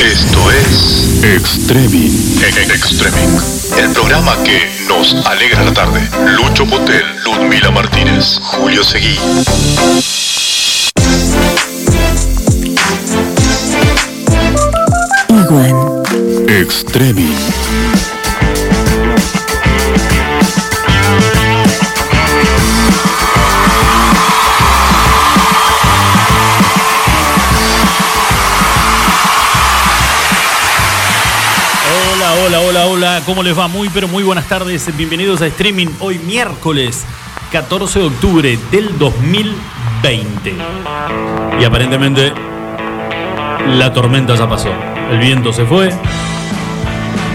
Esto es Extreming. Extreming, el programa que nos alegra la tarde. Lucho Potel, Ludmila Martínez, Julio Seguí. Iguan. Extreming. Hola. ¿Cómo les va? Muy, pero muy buenas tardes. Bienvenidos a Streaming hoy miércoles 14 de octubre del 2020. Y aparentemente la tormenta ya pasó. El viento se fue.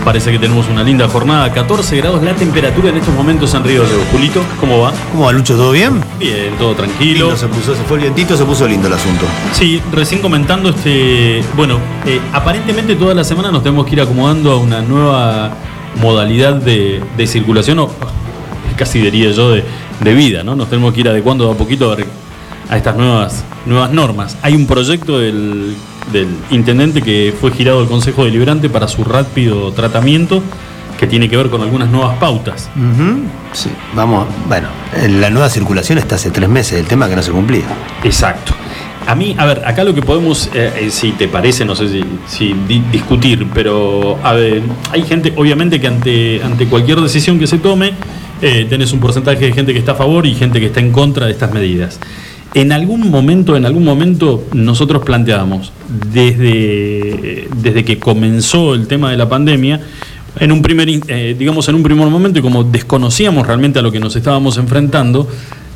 Parece que tenemos una linda jornada. 14 grados la temperatura en estos momentos en Río de. Julito, ¿cómo va? ¿Cómo va, Lucho? ¿Todo bien? Bien, todo tranquilo. Lindo se puso, se fue el vientito, se puso lindo el asunto. Sí, recién comentando este. Bueno, eh, aparentemente toda la semana nos tenemos que ir acomodando a una nueva modalidad de, de circulación, o casi diría yo, de, de vida, ¿no? Nos tenemos que ir adecuando de a poquito a, a estas nuevas, nuevas normas. Hay un proyecto del, del intendente que fue girado al Consejo Deliberante para su rápido tratamiento que tiene que ver con algunas nuevas pautas. Sí, vamos, bueno, la nueva circulación está hace tres meses, el tema que no se cumplía. Exacto. A mí, a ver, acá lo que podemos, eh, eh, si te parece, no sé si, si di- discutir, pero a ver, hay gente, obviamente que ante, ante cualquier decisión que se tome, eh, tenés un porcentaje de gente que está a favor y gente que está en contra de estas medidas. En algún momento, en algún momento, nosotros planteábamos, desde, desde que comenzó el tema de la pandemia, en un primer, eh, digamos, en un primer momento, y como desconocíamos realmente a lo que nos estábamos enfrentando,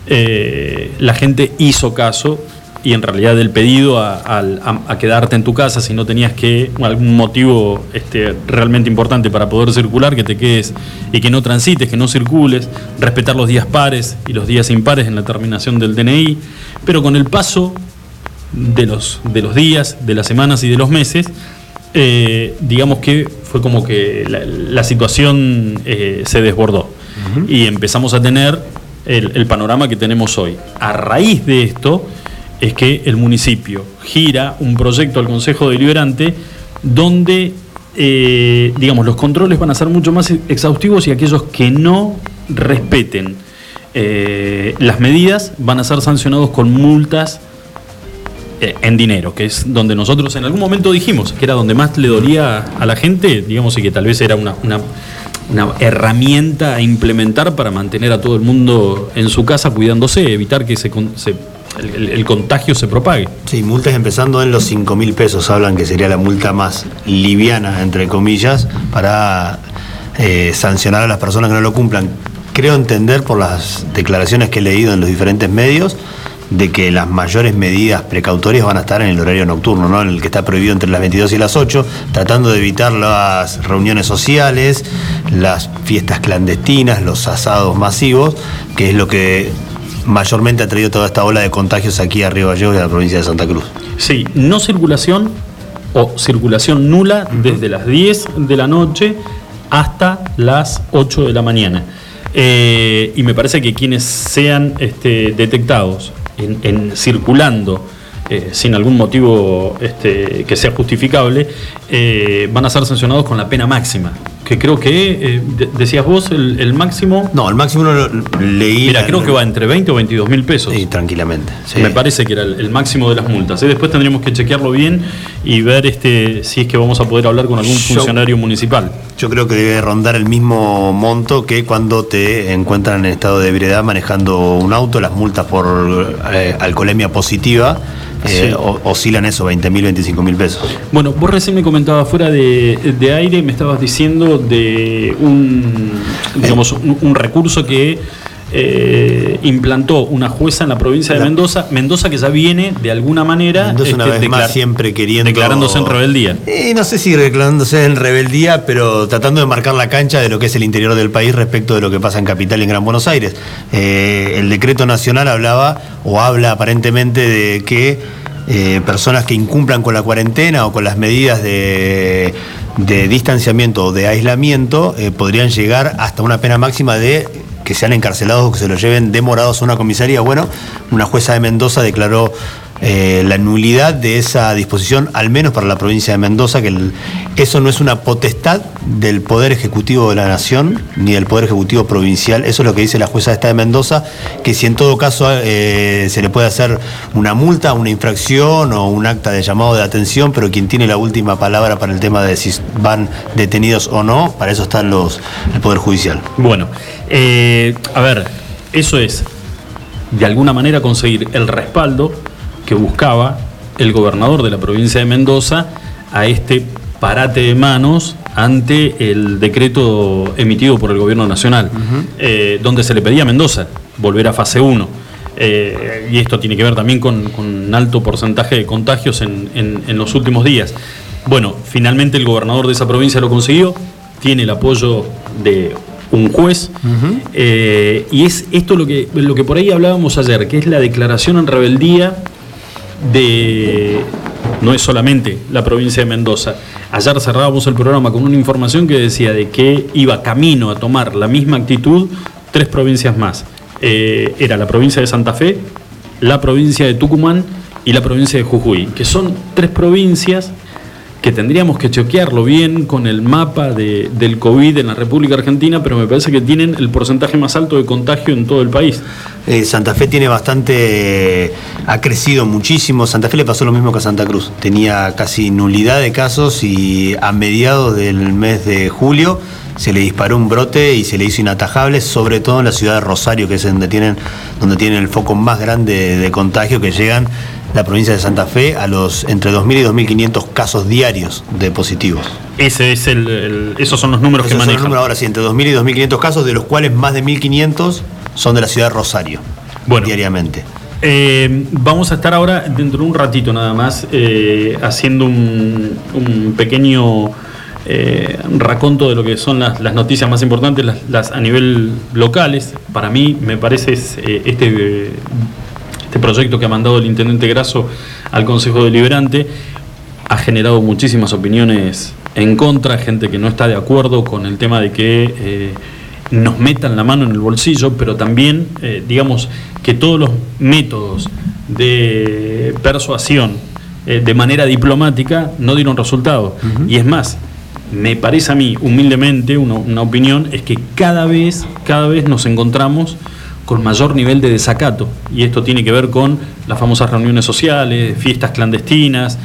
eh, la gente hizo caso y en realidad el pedido a, al- a- a quedarte en tu casa si no tenías que algún motivo este, realmente importante para poder circular, que te quedes y que no transites, que no circules, respetar los días pares y los días impares en la terminación del DNI, pero con el paso de los, de los días, de las semanas y de los meses, eh, digamos que fue como que la, la situación eh, se desbordó y empezamos a tener el, el panorama que tenemos hoy. A raíz de esto es que el municipio gira un proyecto al Consejo Deliberante donde, eh, digamos, los controles van a ser mucho más exhaustivos y aquellos que no respeten eh, las medidas van a ser sancionados con multas eh, en dinero, que es donde nosotros en algún momento dijimos que era donde más le dolía a la gente, digamos, y que tal vez era una, una- herramienta a implementar para mantener a todo el mundo en su casa cuidándose, evitar que se, se- el, contagio se propague. Sí, multas empezando en los 5 mil pesos, hablan que sería la multa más liviana, entre comillas, para eh, sancionar a las personas que no lo cumplan. Creo entender por las declaraciones que he leído en los diferentes medios de que las mayores medidas precautorias van a estar en el horario nocturno, ¿no? en el que está prohibido entre las 22 y las 8, tratando de evitar las reuniones sociales, las fiestas clandestinas, los asados masivos, que es lo que mayormente ha traído toda esta ola de contagios aquí a Río Gallegos y a la provincia de Santa Cruz. Sí, no circulación o circulación nula desde las 10 de la noche hasta las 8 de la mañana. Eh, y me parece que quienes sean este, detectados en, en circulando eh, sin algún motivo este, que sea justificable, eh, van a ser sancionados con la pena máxima. Que creo que, eh, de- decías vos, el, el máximo... No, el máximo lo leí. Mira, creo que va entre 20 o 22 mil pesos. Sí, tranquilamente. sí. Me parece que era el, el máximo de las multas. ¿eh? Después tendríamos que chequearlo bien y ver este, si es que vamos a poder hablar con algún Yo- funcionario municipal. Yo creo que debe rondar el mismo monto que cuando te encuentran en estado de ebriedad manejando un auto. Las multas por eh, alcoholemia positiva Sí. oscilan eso, 20 mil, 25 mil pesos. Bueno, vos recién me comentabas fuera de, de aire, me estabas diciendo de un, digamos, un, un recurso que eh, implantó una jueza en la provincia de Mendoza, Mendoza que ya viene de alguna manera Mendoza una este, vez más siempre queriendo... declarándose en rebeldía. Eh, no sé si declarándose en rebeldía, pero tratando de marcar la cancha de lo que es el interior del país respecto de lo que pasa en Capital y en Gran Buenos Aires. Eh, el decreto nacional hablaba, o habla aparentemente, de que eh, personas que incumplan con la cuarentena o con las medidas de, distanciamiento o de aislamiento eh, podrían llegar hasta una pena máxima de que sean encarcelados o que se los lleven demorados a una comisaría. Bueno, una jueza de Mendoza declaró eh, la nulidad de esa disposición, al menos para la provincia de Mendoza, que eso no es una potestad del Poder Ejecutivo de la Nación ni del Poder Ejecutivo Provincial. Eso es lo que dice la jueza esta de Mendoza, que si en todo caso eh, se le puede hacer una multa, una infracción o un acta de llamado de atención, pero quien tiene la última palabra para el tema de si van detenidos o no, para eso están los el Poder Judicial. Bueno, eh, a ver, eso es de alguna manera conseguir el respaldo que buscaba el gobernador de la provincia de Mendoza a este parate de manos ante el decreto emitido por el gobierno nacional, eh, donde se le pedía a Mendoza volver a fase 1. Eh, y esto tiene que ver también con, con un alto porcentaje de contagios en, en- en los últimos días. Bueno, finalmente el gobernador de esa provincia lo consiguió, tiene el apoyo de un juez, eh, y es esto lo que, lo que por ahí hablábamos ayer, que es la declaración en rebeldía de no es solamente la provincia de Mendoza. Ayer cerrábamos el programa con una información que decía de que iba camino a tomar la misma actitud tres provincias más. Eh, era la provincia de Santa Fe, la provincia de Tucumán y la provincia de Jujuy, que son tres provincias que tendríamos que chequearlo bien con el mapa de- del COVID en la República Argentina, pero me parece que tienen el porcentaje más alto de contagio en todo el país. Eh, Santa Fe tiene bastante, ha crecido muchísimo. Santa Fe le pasó lo mismo que a Santa Cruz. Tenía casi nulidad de casos y a mediados del mes de julio se le disparó un brote y se le hizo inatajable, sobre todo en la ciudad de Rosario, que es donde tienen, donde tienen el foco más grande de contagio, que llegan la provincia de Santa Fe a los entre 2.000 y 2.500 casos diarios de positivos. Ese es el, el- esos son los números Esos que son los manejan. números ahora sí, entre 2.000 y 2.500 casos, de los cuales más de 1.500 son de la ciudad de Rosario, Bueno. diariamente. Eh, vamos a estar ahora, dentro de un ratito nada más, eh, haciendo un, un pequeño eh, raconto de lo que son las, las noticias más importantes, las, las a nivel locales. Para mí, me parece es, este, este proyecto que ha mandado el intendente Grasso al Consejo Deliberante ha generado muchísimas opiniones en contra, gente que no está de acuerdo con el tema de que eh, nos metan la mano en el bolsillo, pero también, eh, digamos, que todos los métodos de persuasión eh, de manera diplomática no dieron resultado. Y es más, me parece a mí, humildemente, una, una opinión, es que cada vez, cada vez nos encontramos con mayor nivel de desacato. Y esto tiene que ver con las famosas reuniones sociales, fiestas clandestinas.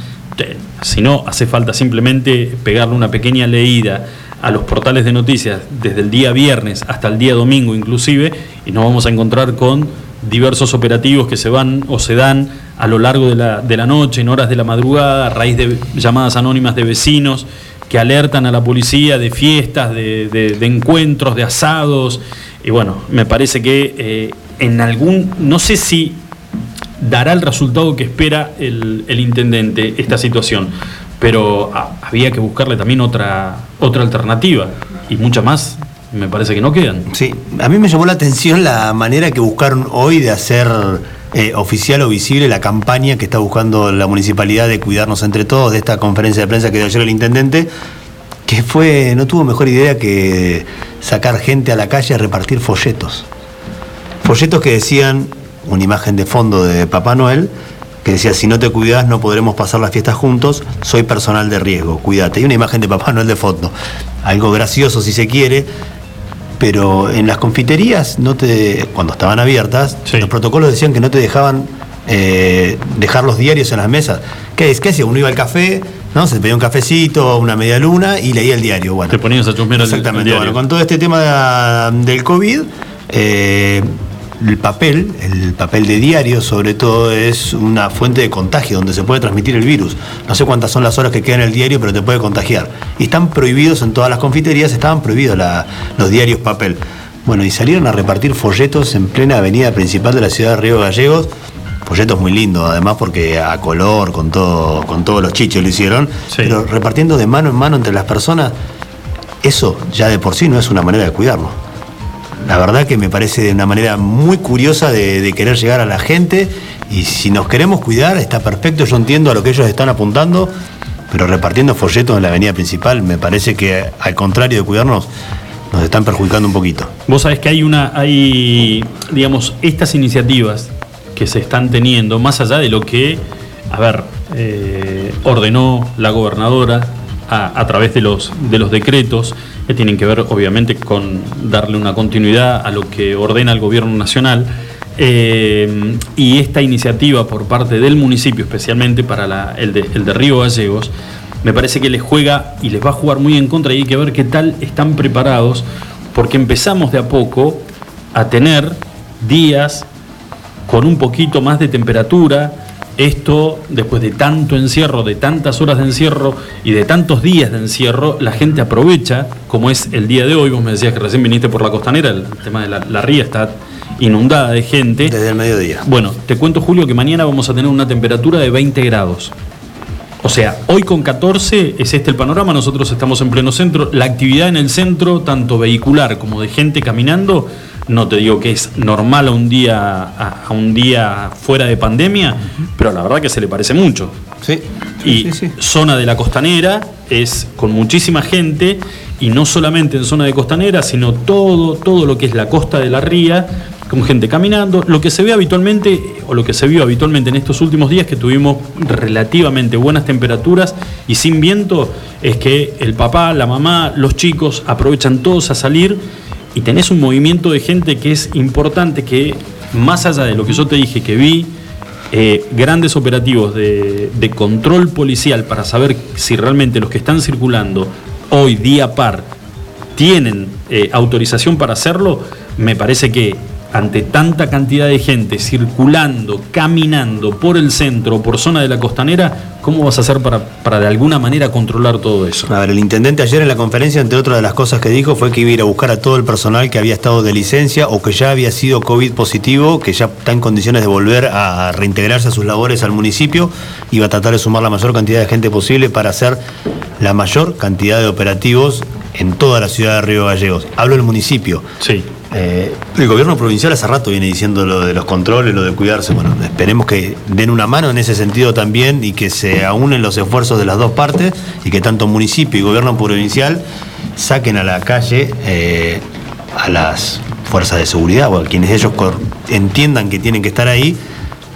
Si no, hace falta simplemente pegarle una pequeña leída a los portales de noticias desde el día viernes hasta el día domingo inclusive, y nos vamos a encontrar con diversos operativos que se van o se dan a lo largo de la, de la noche, en horas de la madrugada, a raíz de llamadas anónimas de vecinos que alertan a la policía de fiestas, de- de encuentros, de asados. Y bueno, me parece que eh, en algún, no sé si dará el resultado que espera el, el intendente esta situación, pero ah, había que buscarle también otra, otra alternativa y muchas más me parece que no quedan. Sí, a mí me llamó la atención la manera que buscaron hoy de hacer eh, oficial o visible la campaña que está buscando la municipalidad de cuidarnos entre todos, de esta conferencia de prensa que dio ayer el intendente, que fue, no tuvo mejor idea que sacar gente a la calle a repartir folletos. Folletos que decían, una imagen de fondo de Papá Noel, que decía, si no te cuidas no podremos pasar las fiestas juntos, soy personal de riesgo, cuídate. Y una imagen de Papá Noel de fondo. Algo gracioso si se quiere, pero en las confiterías, no te, cuando estaban abiertas, Sí. los protocolos decían que no te dejaban eh, dejar los diarios en las mesas. ¿Qué es? ¿Qué hacía? Uno iba al café, ¿no? Se pedía un cafecito, una media luna y leía el diario. Bueno, Te ponías a chusmear el- el Exactamente. diario. Bueno, con todo este tema de- del COVID, eh, el papel, el papel de diario sobre todo es una fuente de contagio donde se puede transmitir el virus. No sé cuántas son las horas que quedan en el diario, pero te puede contagiar. Y están prohibidos en todas las confiterías, estaban prohibidos la- los diarios papel. Bueno, y salieron a repartir folletos en plena avenida principal de la ciudad de Río Gallegos. Folletos muy lindos, además porque a color, con todo, con todos los chichos lo hicieron, Sí. pero repartiendo de mano en mano entre las personas, eso ya de por sí no es una manera de cuidarnos. La verdad que me parece una manera muy curiosa de, de querer llegar a la gente y si nos queremos cuidar está perfecto, yo entiendo a lo que ellos están apuntando, pero repartiendo folletos en la avenida principal me parece que al contrario de cuidarnos nos están perjudicando un poquito. Vos sabés que hay una, hay, digamos, estas iniciativas que se están teniendo, más allá de lo que, a eh, ordenó la gobernadora a, través de los, de los decretos, que tienen que ver obviamente con darle una continuidad a lo que ordena el gobierno nacional. Eh, y esta iniciativa por parte del municipio, especialmente para el, de, el de Río Gallegos, me parece que les juega y les va a jugar muy en contra y hay que ver qué tal están preparados, porque empezamos de a poco a tener días con un poquito más de temperatura. Esto, después de tanto encierro, de tantas horas de encierro y de tantos días de encierro, la gente aprovecha, como es el día de hoy, vos me decías que recién viniste por la costanera, el tema de la, la ría está inundada de gente. Desde el mediodía. Bueno, te cuento Julio que mañana vamos a tener una temperatura de 20 grados. O sea, hoy con 14 es este el panorama, nosotros estamos en pleno centro, la actividad en el centro, tanto vehicular como de gente caminando, no te digo que es normal a un día, a, un día fuera de pandemia, pero la verdad que se le parece mucho. Sí. Y zona de la costanera es con muchísima gente y no solamente en zona de costanera, sino todo, todo lo que es la costa de la ría, con gente caminando. Lo que se ve habitualmente, o lo que se vio habitualmente en estos últimos días, que tuvimos relativamente buenas temperaturas y sin viento, es que el papá, la mamá, los chicos aprovechan todos a salir y tenés un movimiento de gente que es importante, que más allá de lo que yo te dije que vi, eh, grandes operativos de, control policial para saber si realmente los que están circulando hoy día par tienen eh, autorización para hacerlo, me parece que ante tanta cantidad de gente circulando, caminando por el centro, por zona de la costanera, ¿cómo vas a hacer para, para de alguna manera controlar todo eso? A ver, el intendente ayer en la conferencia, entre otras de las cosas que dijo, fue que iba a ir a buscar a todo el personal que había estado de licencia o que ya había sido COVID positivo, que ya está en condiciones de volver a reintegrarse a sus labores al municipio, iba a tratar de sumar la mayor cantidad de gente posible para hacer la mayor cantidad de operativos en toda la ciudad de Río Gallegos. Hablo del municipio. Sí. Eh, el gobierno provincial hace rato viene diciendo lo de los controles, lo de cuidarse. Bueno, esperemos que den una mano en ese sentido también y que se aúnen los esfuerzos de las dos partes y que tanto municipio y gobierno provincial saquen a la calle eh, a las fuerzas de seguridad o a quienes ellos entiendan que tienen que estar ahí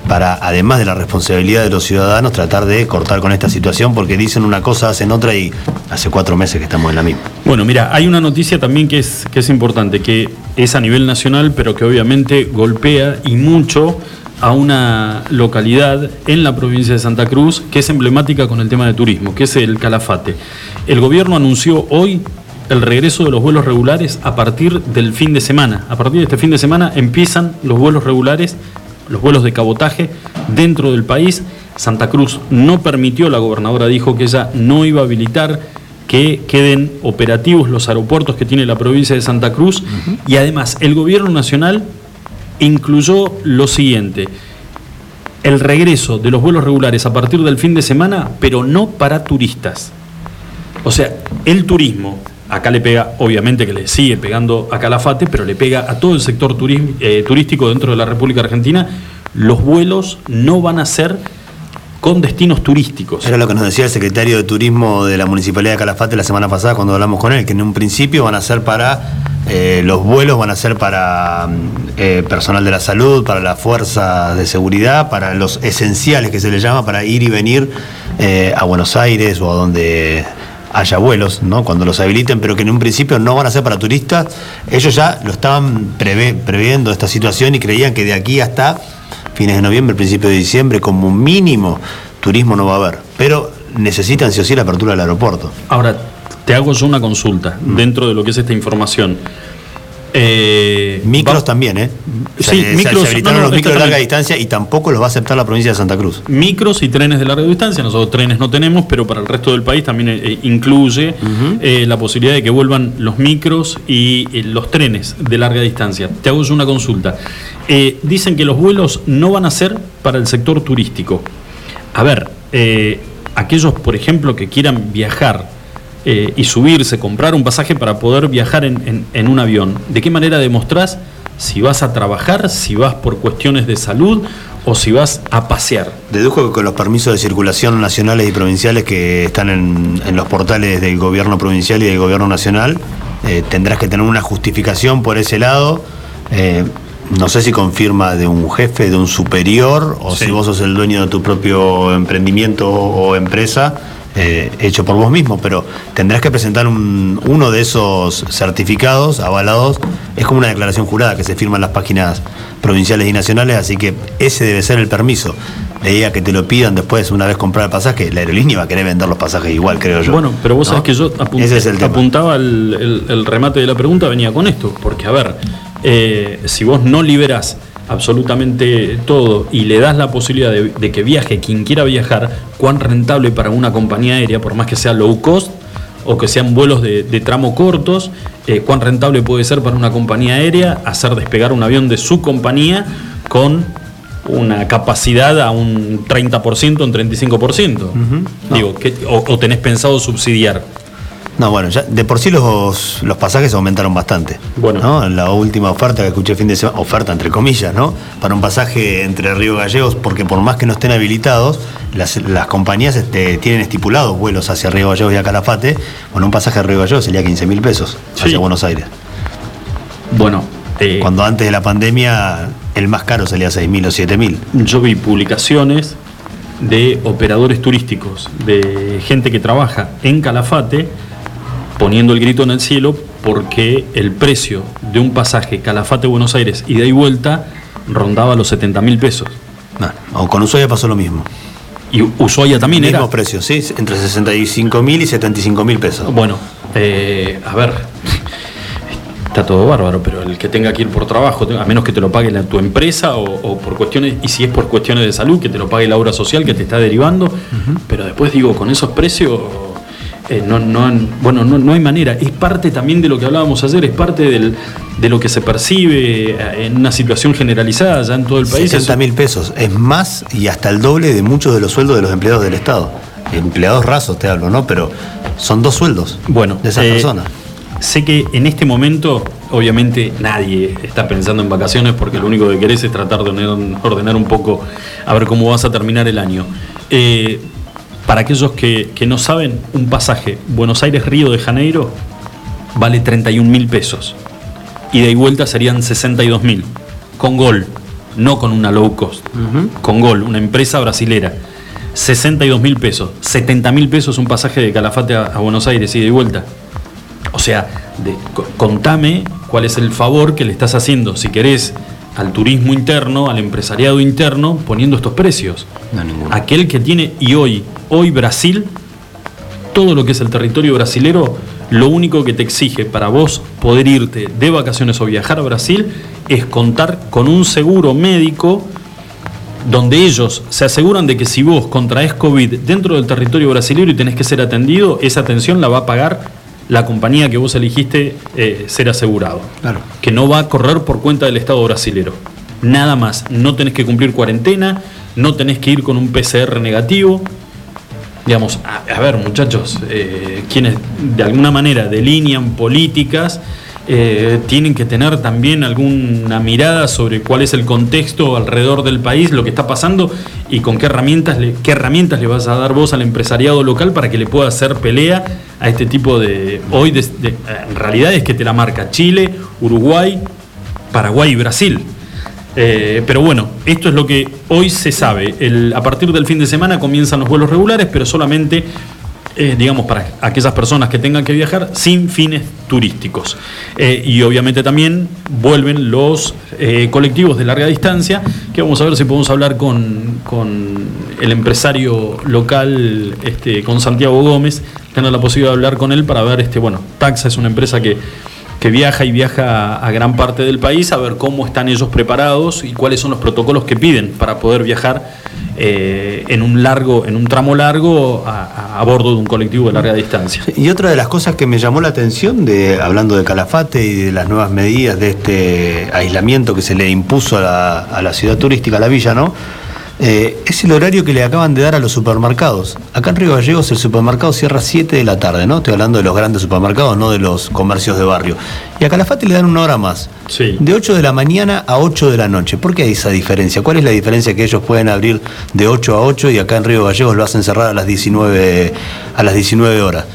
para, además de la responsabilidad de los ciudadanos, tratar de cortar con esta situación, porque dicen una cosa, hacen otra y hace cuatro meses que estamos en la misma. Bueno, mira, hay una noticia también que es, que es importante, que es a nivel nacional, pero que obviamente golpea y mucho a una localidad en la provincia de Santa Cruz que es emblemática con el tema de turismo, que es el Calafate. El gobierno anunció hoy el regreso de los vuelos regulares a partir del fin de semana. A partir de este fin de semana empiezan los vuelos regulares los vuelos de cabotaje dentro del país. Santa Cruz no permitió, la gobernadora dijo que ella no iba a habilitar que queden operativos los aeropuertos que tiene la provincia de Santa Cruz y además el gobierno nacional incluyó lo siguiente, el regreso de los vuelos regulares a partir del fin de semana, pero no para turistas. O sea, el turismo acá le pega, obviamente que le sigue pegando a Calafate, pero le pega a todo el sector eh, turístico dentro de la República Argentina. Los vuelos no van a ser con destinos turísticos. Era lo que nos decía el secretario de Turismo de la Municipalidad de Calafate la semana pasada cuando hablamos con él, que en un principio van a ser para, eh, los vuelos van a ser para eh, personal de la salud, para la fuerza de seguridad, para los esenciales que se le llama, para ir y venir a Buenos Aires o a donde haya vuelos, ¿no? Cuando los habiliten, pero que en un principio no van a ser para turistas. Ellos ya lo estaban previendo esta situación y creían que de aquí hasta fines de noviembre, principios de diciembre, como mínimo, turismo no va a haber. Pero necesitan sí o sí la apertura del aeropuerto. Ahora, te hago yo una consulta dentro de lo que es esta información. Eh, micros también, ¿eh? Sí, micros. Se habilitaron los micros de larga distancia y tampoco los va a aceptar la provincia de Santa Cruz. Micros y trenes de larga distancia. Nosotros trenes no tenemos, pero para el resto del país también eh, incluye eh, la posibilidad de que vuelvan los micros y los trenes de larga distancia. Te hago yo una consulta. dicen que los vuelos no van a ser para el sector turístico. A ver, aquellos, por ejemplo, que quieran viajar eh, y subirse, comprar un pasaje para poder viajar en, un avión. ¿De qué manera demostrás si vas a trabajar, si vas por cuestiones de salud o si vas a pasear? Dedujo que con los permisos de circulación nacionales y provinciales que están en, los portales del gobierno provincial y del gobierno nacional, eh, tendrás que tener una justificación por ese lado. Eh, no sé si confirma de un jefe, de un superior, o Sí. si vos sos el dueño de tu propio emprendimiento o empresa, eh, hecho por vos mismo, pero tendrás que presentar un- uno de esos certificados avalados. Es como una declaración jurada que se firma en las páginas provinciales y nacionales, así que ese debe ser el permiso. De ahí a que te lo pidan después, una vez comprar el pasaje, la aerolínea va a querer vender los pasajes igual, creo yo. Bueno, pero vos ¿no? sabés que yo es el apuntaba el, el- el remate de la pregunta, venía con esto, porque a ver, eh, si vos no liberás absolutamente todo y le das la posibilidad de, de que viaje quien quiera viajar, cuán rentable para una compañía aérea, por más que sea low cost o que sean vuelos de, de tramo cortos, eh, cuán rentable puede ser para una compañía aérea hacer despegar un avión de su compañía con una capacidad a un 30%, un 35%. Digo, ¿qué- o, o tenés pensado subsidiar? No, bueno, ya de por sí los, los pasajes aumentaron bastante. Bueno. ¿no? La última oferta que escuché el fin de semana, oferta entre comillas, ¿no? Para un pasaje entre Río Gallegos, porque por más que no estén habilitados, las, las compañías este, tienen estipulados vuelos hacia Río Gallegos y a Calafate. Bueno, un pasaje a Río Gallegos sería 15 mil pesos Sí. hacia Buenos Aires. Bueno, eh, Cuando antes de la pandemia el más caro salía 6 mil o 7 mil. yo vi publicaciones de operadores turísticos, de gente que trabaja en Calafate, poniendo el grito en el cielo porque el precio de un pasaje Calafate-Buenos Aires ida y vuelta rondaba los 70 mil pesos. o con Ushuaia pasó lo mismo. Y Ushuaia también Mismos era. precios, sí, entre 65 mil y 75 mil pesos. Bueno, eh, a ver, está todo bárbaro, pero el que tenga que ir por trabajo, a menos que te lo pague la, tu empresa o, o por cuestiones, y si es por cuestiones de salud, que te lo pague la obra social que te está derivando, pero después digo, con esos precios, eh, no, no, bueno, no, no hay manera. Es parte también de lo que hablábamos ayer, es parte del- de lo que se percibe eh, en una situación generalizada ya en todo el país. 70 mil pesos. Es más y hasta el doble de muchos de los sueldos de los empleados del Estado. Empleados rasos te hablo, ¿no? Pero son dos sueldos Bueno, de esas eh, personas. Sé que en este momento, obviamente, nadie está pensando en vacaciones porque lo único que querés es tratar de ordenar, ordenar un poco a ver cómo vas a terminar el año. Eh, para aquellos que, que no saben, un pasaje Buenos Aires-Río de Janeiro vale 31 mil pesos. Ida y vuelta serían 62 mil. Con Gol, no con una low cost. Con Gol, una empresa brasilera. 62 mil pesos. 70 mil pesos un pasaje de Calafate a, a Buenos Aires, ida y vuelta. O sea, de- contame cuál es el favor que le estás haciendo, si querés, al turismo interno, al empresariado interno, poniendo estos precios. No, ninguno. Aquel que tiene, y hoy, hoy Brasil, todo lo que es el territorio brasilero, lo único que te exige para vos poder irte de vacaciones o viajar a Brasil es contar con un seguro médico donde ellos se aseguran de que si vos contraes COVID dentro del territorio brasileño y tenés que ser atendido, esa atención la va a pagar la compañía que vos elegiste eh, ser asegurado. Claro. Que no va a correr por cuenta del Estado brasilero. Nada más. No tenés que cumplir cuarentena, no tenés que ir con un PCR negativo. Digamos, a, a ver muchachos, eh, quienes de alguna manera delinean políticas, eh, tienen que tener también alguna mirada sobre cuál es el contexto alrededor del país, lo que está pasando y con qué herramientas le, qué herramientas le vas a dar vos al empresariado local para que le pueda hacer pelea a este tipo de... Hoy de- en realidad es que te la marca Chile, Uruguay, Paraguay y Brasil. Eh, pero bueno, esto es lo que hoy se sabe. A partir del fin de semana comienzan los vuelos regulares, pero solamente, eh, digamos, para aquellas personas que tengan que viajar sin fines turísticos. Eh, y obviamente también vuelven los eh, colectivos de larga distancia, que vamos a ver si podemos hablar con, con el empresario local, este, con Santiago Gómez, tener la posibilidad de hablar con él para ver, este, bueno, Taxa es una empresa que que viaja y viaja a gran parte del país a ver cómo están ellos preparados y cuáles son los protocolos que piden para poder viajar eh, en un largo, en un tramo largo a, a- bordo de un colectivo de larga distancia. Y otra de las cosas que me llamó la atención, de, hablando de Calafate y de las nuevas medidas de este aislamiento que se le impuso a la, a la ciudad turística, a la villa, ¿no? Eh, es el horario que le acaban de dar a los supermercados. Acá en Río Gallegos el supermercado cierra a 7 de la tarde, ¿no? Estoy hablando de los grandes supermercados, no de los comercios de barrio. Y a Calafate le dan una hora más. Sí. De 8 de la mañana a 8 de la noche. ¿Por qué hay esa diferencia? ¿Cuál es la diferencia que ellos pueden abrir de 8 a 8 y acá en Río Gallegos lo hacen cerrar a las 19, a las 19 horas?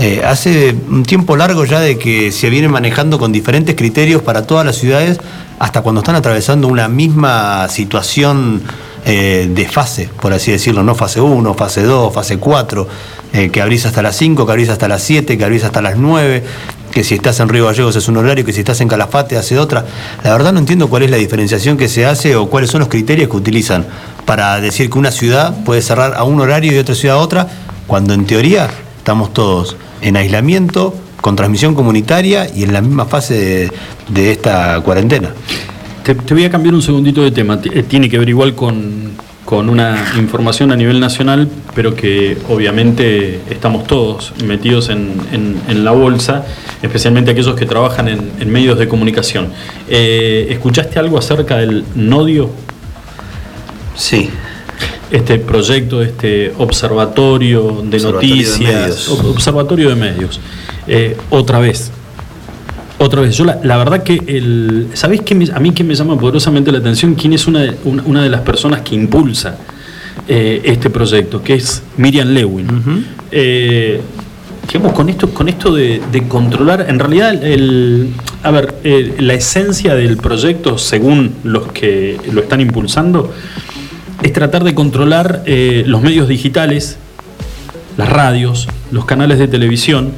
Eh, hace un tiempo largo ya de que se viene manejando con diferentes criterios para todas las ciudades, hasta cuando están atravesando una misma situación eh, de fase, por así decirlo, no fase 1, fase 2, fase 4, eh, que abrís hasta las 5, que abrís hasta las 7, que abrís hasta las 9, que si estás en Río Gallegos es un horario, que si estás en Calafate hace otra. La verdad no entiendo cuál es la diferenciación que se hace o cuáles son los criterios que utilizan para decir que una ciudad puede cerrar a un horario y otra ciudad a otra, cuando en teoría estamos todos en aislamiento, con transmisión comunitaria y en la misma fase de, esta cuarentena. Te, voy a cambiar un segundito de tema. Eh, tiene que ver igual con, una información a nivel nacional, pero que obviamente estamos todos metidos en, la bolsa, especialmente aquellos que trabajan en, medios de comunicación. Eh, ¿Escuchaste algo acerca del nodio? Sí este proyecto, este observatorio de noticias, observatorio de medios. Eh, otra vez, otra vez, yo la, verdad que el. ¿Sabéis que a mí que me llama poderosamente la atención? ¿Quién es una de, una, de las personas que impulsa eh, este proyecto? Que es Miriam Lewin. Eh, digamos, con esto, con esto de, controlar, en realidad, el, a ver, la esencia del proyecto, según los que lo están impulsando, es tratar de controlar eh, los medios digitales, las radios, los canales de televisión,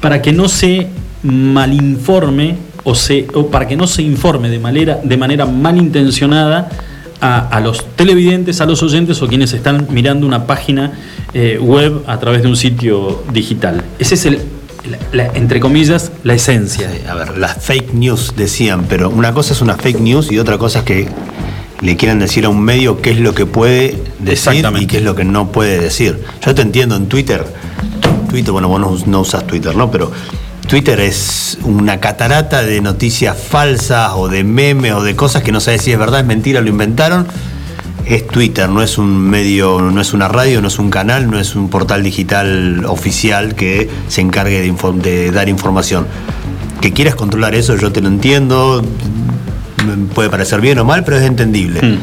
para que no se malinforme o, se, o para que no se informe de manera, de manera malintencionada a, los televidentes, a los oyentes o quienes están mirando una página eh, web a través de un sitio digital. Ese es el, entre comillas, la esencia. a ver, las fake news decían, pero una cosa es una fake news y otra cosa es que le quieran decir a un medio qué es lo que puede decir y qué es lo que no puede decir. Yo te entiendo en Twitter, Twitter, bueno, vos no, usas Twitter, ¿no? Pero Twitter es una catarata de noticias falsas o de memes o de cosas que no sabes si es verdad, es mentira, lo inventaron. Es Twitter, no es un medio, no es una radio, no es un canal, no es un portal digital oficial que se encargue de, de dar información. Que quieras controlar eso, yo te lo entiendo, puede parecer bien o mal, pero es entendible. Hmm.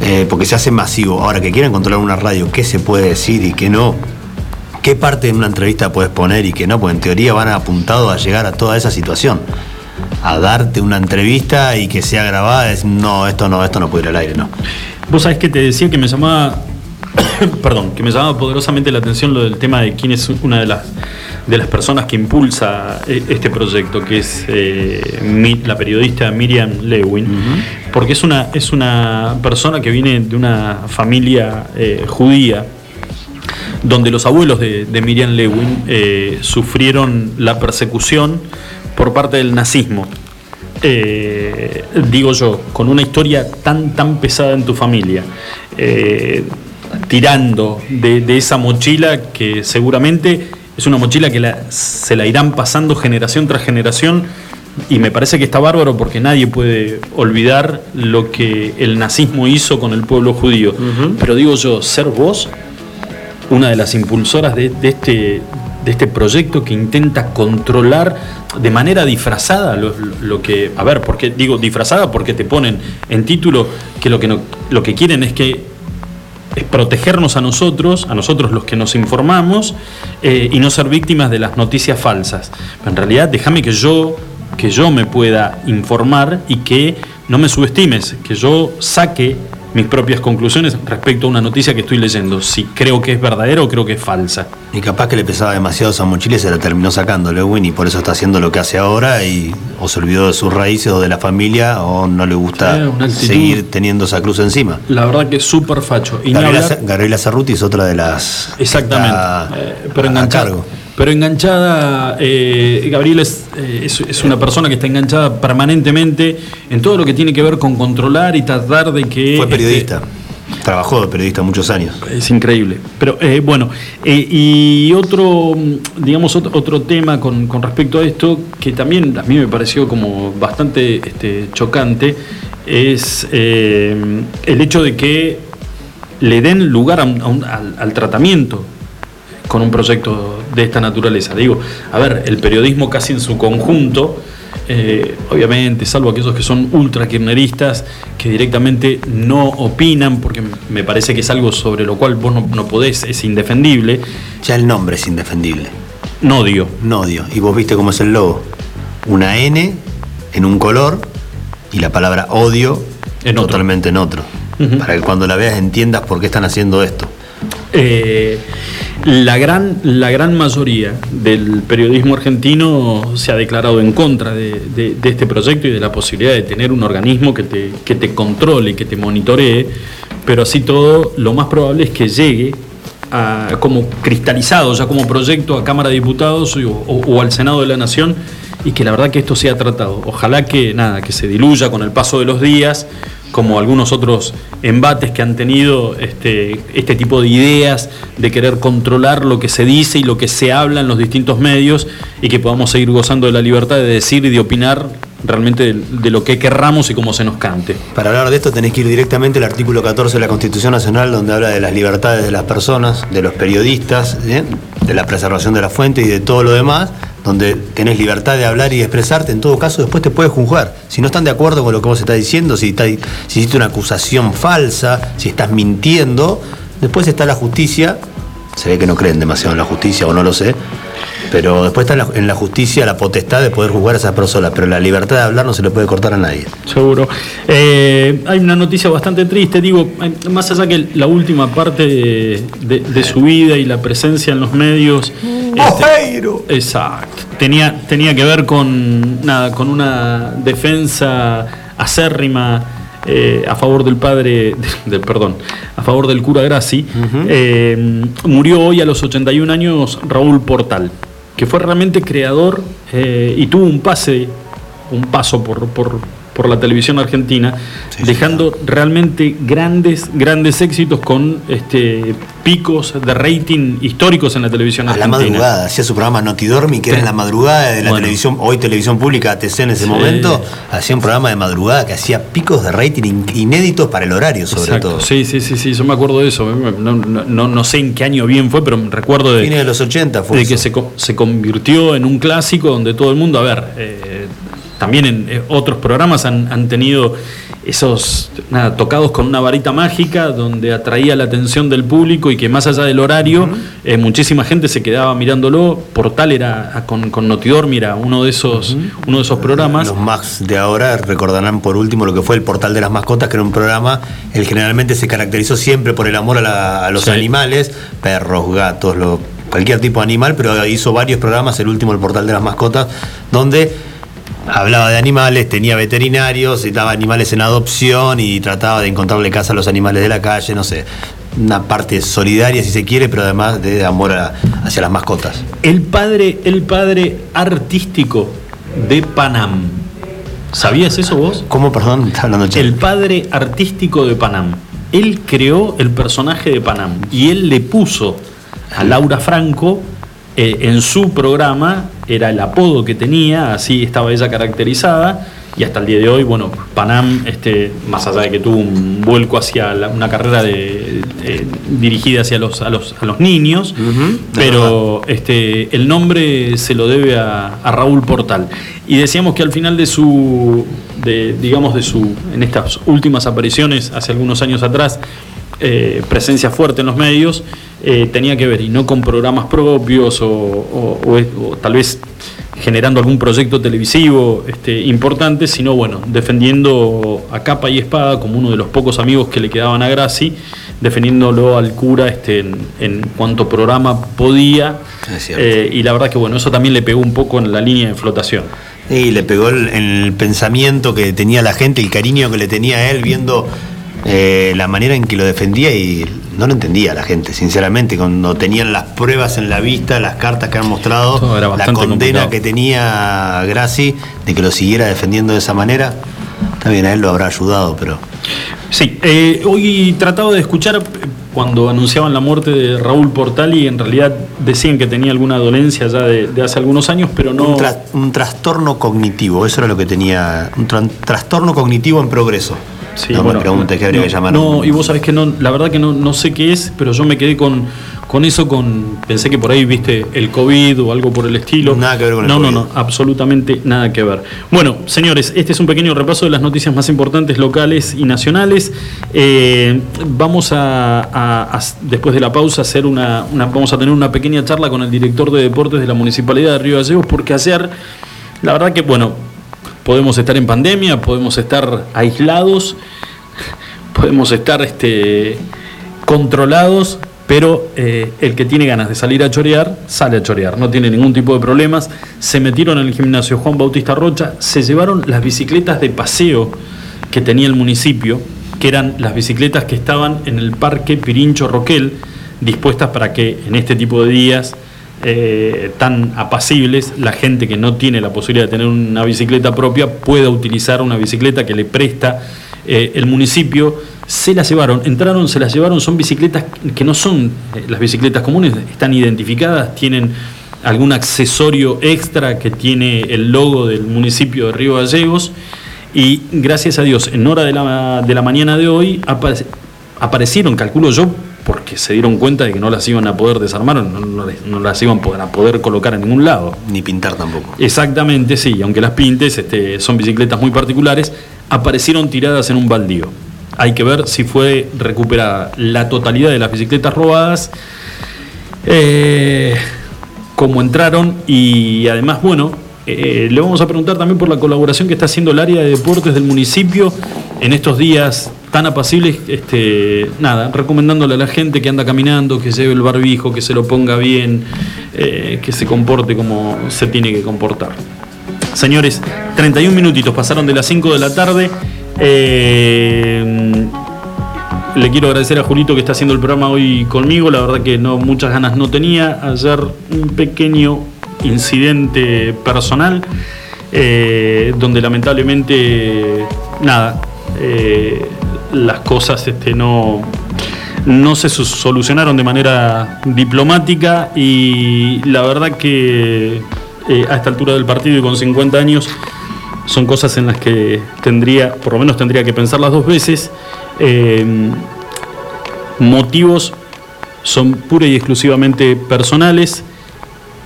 Eh, porque se hace masivo. Ahora que quieran controlar una radio, qué se puede decir y qué no, qué parte de una entrevista puedes poner y qué no, porque en teoría van apuntados a llegar a toda esa situación. A darte una entrevista y que sea grabada, es no, esto no, esto no puede ir al aire, no. Vos sabés que te decía que me llamaba, perdón, que me llamaba poderosamente la atención lo del tema de quién es una de las de las personas que impulsa eh, este proyecto, que es eh, la periodista Miriam Lewin, porque es una, es una persona que viene de una familia eh, judía, donde los abuelos de, Miriam Lewin sufrieron la persecución por parte del nazismo. digo yo, con una historia tan, tan pesada en tu familia, tirando de, esa mochila que seguramente es una mochila que se la irán pasando generación tras generación y me parece que está bárbaro porque nadie puede olvidar lo que el nazismo hizo con el pueblo judío. Pero digo yo, ser vos una de las impulsoras de, este, de este proyecto que intenta controlar de manera disfrazada lo, que, a ver, porque digo disfrazada porque te ponen en título que lo que lo que quieren es que es protegernos a nosotros, a nosotros los que nos informamos, eh, y no ser víctimas de las noticias falsas. en realidad, déjame que yo, que yo me pueda informar y que no me subestimes, que yo saque mis propias conclusiones respecto a una noticia que estoy leyendo, si creo que es verdadera o creo que es falsa. Y capaz que le pesaba demasiado esa mochila y se la terminó sacando Lewin y por eso está haciendo lo que hace ahora y o se olvidó de sus raíces o de la familia o no le gusta seguir teniendo esa cruz encima. La verdad que es súper facho. Y Gabriela, Cerruti es otra de las... Exactamente, eh, pero en cargo. Pero enganchada, eh, Gabriel eh, es, una persona que está enganchada permanentemente en todo lo que tiene que ver con controlar y tratar de que... Fue periodista. Este, Trabajó de periodista muchos años. Es increíble. Pero eh, bueno, y otro, digamos, otro, tema con, respecto a esto, que también a mí me pareció como bastante este, chocante, es el hecho de que le den lugar al tratamiento con un proyecto de esta naturaleza. Digo, a ver, el periodismo casi en su conjunto, eh, obviamente, salvo aquellos que son ultra kirchneristas, que directamente no opinan, porque me parece que es algo sobre lo cual vos no, podés, es indefendible. Ya el nombre es indefendible. Nodio. Nodio. Y vos viste cómo es el logo. Una N en un color y la palabra odio En otro. totalmente en otro. Para que cuando la veas entiendas por qué están haciendo esto. Eh, la, gran, la gran mayoría del periodismo argentino se ha declarado en contra de, este proyecto y de la posibilidad de tener un organismo que te, que te controle, que te monitoree, pero así todo, lo más probable es que llegue como cristalizado, ya como proyecto a Cámara de Diputados o, o- o al Senado de la Nación y que la verdad que esto sea tratado. Ojalá que nada, que se diluya con el paso de los días, como algunos otros embates que han tenido este, este tipo de ideas de querer controlar lo que se dice y lo que se habla en los distintos medios y que podamos seguir gozando de la libertad de decir y de opinar realmente de, lo que querramos y como se nos cante. Para hablar de esto tenés que ir directamente al artículo 14 de la Constitución Nacional donde habla de las libertades de las personas, de los periodistas, ¿eh? de la preservación de la fuente y de todo lo demás, donde tenés libertad de hablar y expresarte. En todo caso, después te puedes juzgar. Si no están de acuerdo con lo que vos estás diciendo, si, está- si hiciste una acusación falsa, si estás mintiendo, después está la justicia. Se ve que no creen demasiado en la justicia o no lo sé. Pero después está en la, en la justicia la potestad de poder juzgar a esa persona, pero la libertad de hablar no se le puede cortar a nadie. Seguro. Eh, hay una noticia bastante triste, digo, eh, más allá que la última parte de, de- de su vida y la presencia en los medios. este, exacto. Tenía, tenía que ver con nada, con una defensa acérrima. eh, a favor del padre, del perdón, a favor del cura Grassi, eh, murió hoy a los 81 años Raúl Portal, que fue realmente creador eh, y tuvo un pase un paso por, por, por la televisión argentina, Sí, dejando realmente grandes, grandes éxitos con este, picos de rating históricos en la televisión A la argentina. madrugada, hacía su programa Notidormi, que era en la madrugada de la Bueno. televisión, hoy televisión pública ATC en ese Sí. momento, hacía un programa de madrugada que hacía picos de rating in- inéditos para el horario, sobre Exacto. todo. Sí, sí, sí, sí, yo me acuerdo de eso. No, no- no- sé en qué año bien fue, pero me recuerdo de, Fines de los 80 fue de que se, se convirtió en un clásico donde todo el mundo, a ver, eh, también en eh, otros programas han, han tenido esos nada, tocados con una varita mágica donde atraía la atención del público y que más allá del horario, eh, muchísima gente se quedaba mirándolo. Portal era ah, con, con Notidorm, era uno de esos, uno de esos programas. Los Max de ahora recordarán por último lo que fue el Portal de las Mascotas, que era un programa, el generalmente se caracterizó siempre por el amor a, la- a los Sí. animales, perros, gatos, lo- cualquier tipo de animal, pero hizo varios programas, el último el Portal de las Mascotas, donde hablaba de animales, tenía veterinarios, y daba animales en adopción y trataba de encontrarle casa a los animales de la calle, no sé. Una parte solidaria si se quiere, pero además de amor a- hacia las mascotas. El padre, el padre artístico de Panam. ¿Sabías eso vos? ¿Cómo, perdón? Está hablando. El padre artístico de Panam. Él creó el personaje de Panam y él le puso a Laura Franco eh, en su programa, era el apodo que tenía, así estaba ella caracterizada. Y hasta el día de hoy, bueno, Panam, este, más allá de que tuvo un vuelco hacia la- una carrera de, eh, dirigida hacia los, a, los, a los niños, pero este, el nombre se lo debe a, a Raúl Portal. Y decíamos que al final de su, de, digamos, de su, en estas últimas apariciones, hace algunos años atrás, eh, presencia fuerte en los medios, eh, tenía que ver, y no con programas propios o, o- o- o tal vez generando algún proyecto televisivo este, importante, sino bueno, defendiendo a capa y espada como uno de los pocos amigos que le quedaban a Graci, defendiéndolo al cura este, en, en cuanto programa podía. Eh, y la verdad que bueno, eso también le pegó un poco en la línea de flotación. Y le pegó el, el pensamiento que tenía la gente, el cariño que le tenía a él viendo eh, la manera en que lo defendía y no lo entendía la gente, sinceramente, cuando tenían las pruebas en la vista, las cartas que han mostrado, la condena complicado. que tenía Graci de que lo siguiera defendiendo de esa manera. Bien, a él lo habrá ayudado, pero Sí, eh, hoy trataba de escuchar cuando anunciaban la muerte de Raúl Portal y en realidad decían que tenía alguna dolencia ya de, de hace algunos años, pero no... un, tra- un trastorno cognitivo, eso era lo que tenía, un tra- trastorno cognitivo en progreso. Sí, no bueno, me preguntes qué habría no, que llamar. No, y vos sabés que no, la verdad que no, no sé qué es, pero yo me quedé con, con eso, con pensé que por ahí viste el COVID o algo por el estilo. Nada que ver con el no. No, no, absolutamente nada que ver. Bueno, señores, este es un pequeño repaso de las noticias más importantes locales y nacionales. Eh, vamos a, a- a- después de la pausa, hacer una, una- vamos a tener una pequeña charla con el director de deportes de la Municipalidad de Río Gallegos, porque ayer, la verdad que, bueno, podemos estar en pandemia, podemos estar aislados, podemos estar este, controlados, pero eh, el que tiene ganas de salir a chorear, sale a chorear, no tiene ningún tipo de problemas. Se metieron en el gimnasio Juan Bautista Rocha, se llevaron las bicicletas de paseo que tenía el municipio, que eran las bicicletas que estaban en el Parque Pirincho Roquel, dispuestas para que en este tipo de días eh, tan apacibles, la gente que no tiene la posibilidad de tener una bicicleta propia pueda utilizar una bicicleta que le presta eh, el municipio. Se las llevaron, entraron, se las llevaron, son bicicletas que no son eh, las bicicletas comunes, están identificadas, tienen algún accesorio extra que tiene el logo del municipio de Río Gallegos y gracias a Dios en hora de la, de la mañana de hoy apare- aparecieron, calculo yo, porque se dieron cuenta de que no las iban a poder desarmar, no, no les- no las iban a poder colocar en ningún lado. Ni pintar tampoco. Exactamente, sí, aunque las pintes este, son bicicletas muy particulares, aparecieron tiradas en un baldío. Hay que ver si fue recuperada la totalidad de las bicicletas robadas, eh, cómo entraron y además, bueno, eh, le vamos a preguntar también por la colaboración que está haciendo el área de deportes del municipio en estos días tan apacibles, este, nada, recomendándole a la gente que anda caminando, que lleve el barbijo, que se lo ponga bien, eh, que se comporte como se tiene que comportar. Señores, 31 minutitos pasaron de las 5 de la tarde. Eh, le quiero agradecer a Julito que está haciendo el programa hoy conmigo. La verdad que no muchas ganas no tenía. Ayer un pequeño incidente personal eh, donde lamentablemente nada eh, las cosas este, no no se solucionaron de manera diplomática y la verdad que eh, a esta altura del partido y con 50 años son cosas en las que tendría, por lo menos tendría que pensarlas dos veces. Eh, motivos son pura y exclusivamente personales,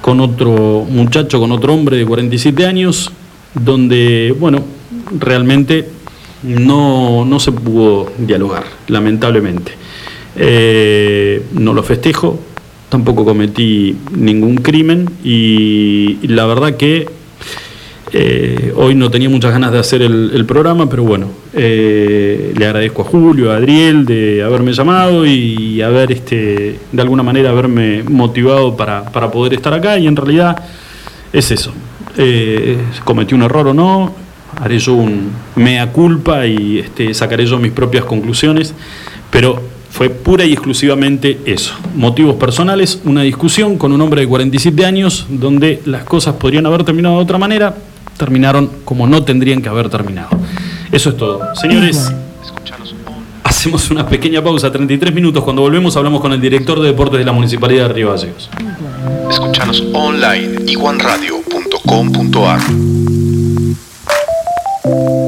con otro muchacho, con otro hombre de 47 años, donde, bueno, realmente no, no se pudo dialogar, lamentablemente. Eh, no lo festejo, tampoco cometí ningún crimen y la verdad que eh, hoy no tenía muchas ganas de hacer el, el programa, pero bueno, eh, le agradezco a Julio, a Adriel de haberme llamado y haber, este, de alguna manera, haberme motivado para, para poder estar acá. Y en realidad es eso. Eh, cometí un error o no, haré yo un mea culpa y este, sacaré yo mis propias conclusiones, pero fue pura y exclusivamente eso. Motivos personales, una discusión con un hombre de 47 años donde las cosas podrían haber terminado de otra manera, terminaron como no tendrían que haber terminado. Eso es todo. Señores, hacemos una pequeña pausa, 33 minutos. Cuando volvemos hablamos con el director de deportes de la Municipalidad de Río Gallegos. Escuchanos online iguanradio.com.ar Thank you.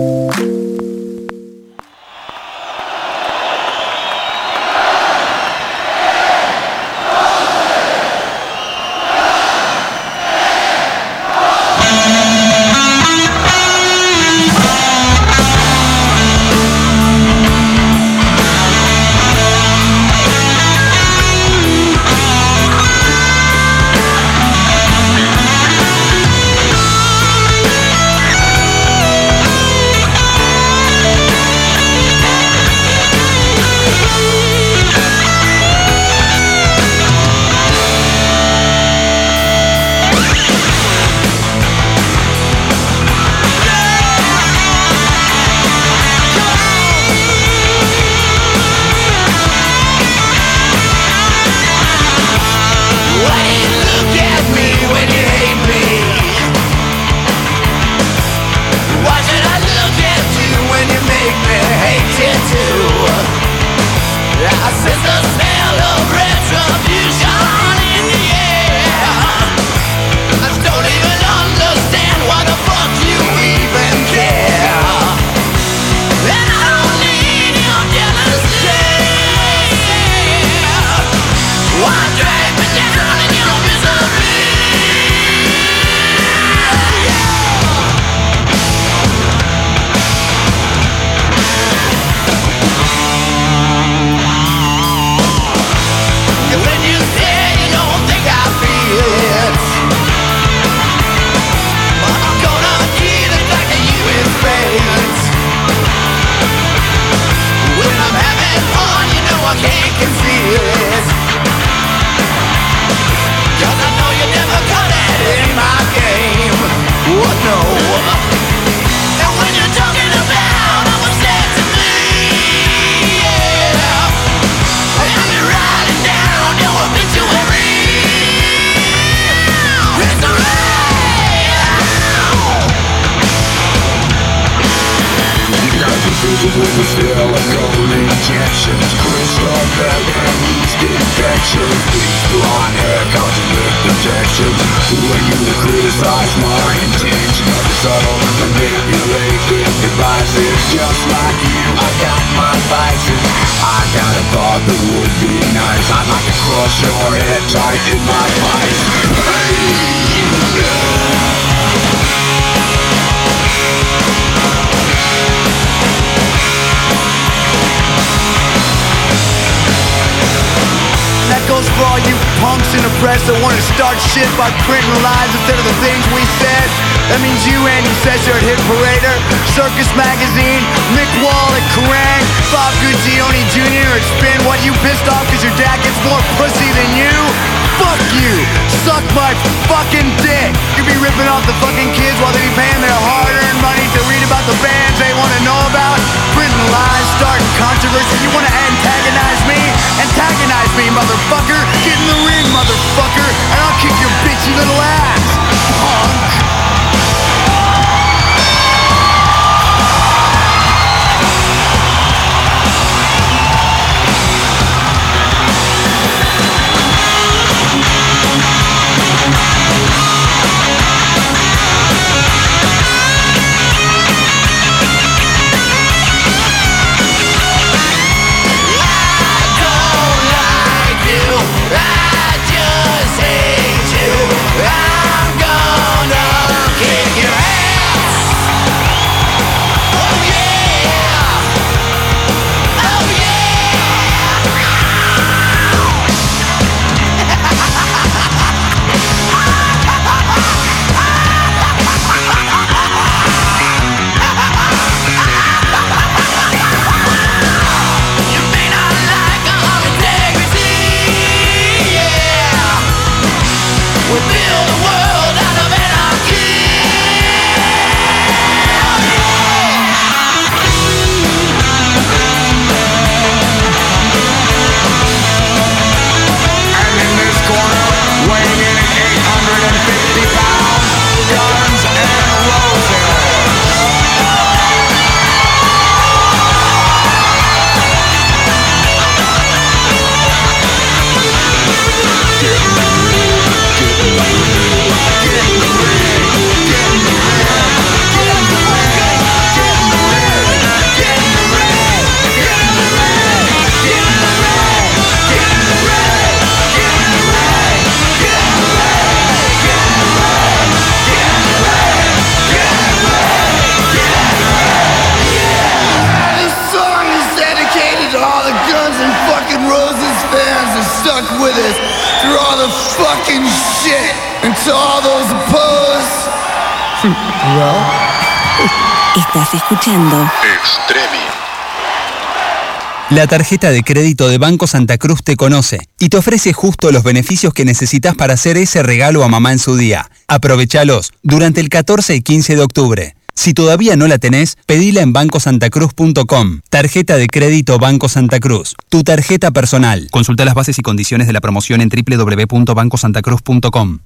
La tarjeta de crédito de Banco Santa Cruz te conoce y te ofrece justo los beneficios que necesitas para hacer ese regalo a mamá en su día. Aprovechalos durante el 14 y 15 de octubre. Si todavía no la tenés, pedila en bancosantacruz.com. Tarjeta de crédito Banco Santa Cruz. Tu tarjeta personal. Consulta las bases y condiciones de la promoción en www.bancosantacruz.com.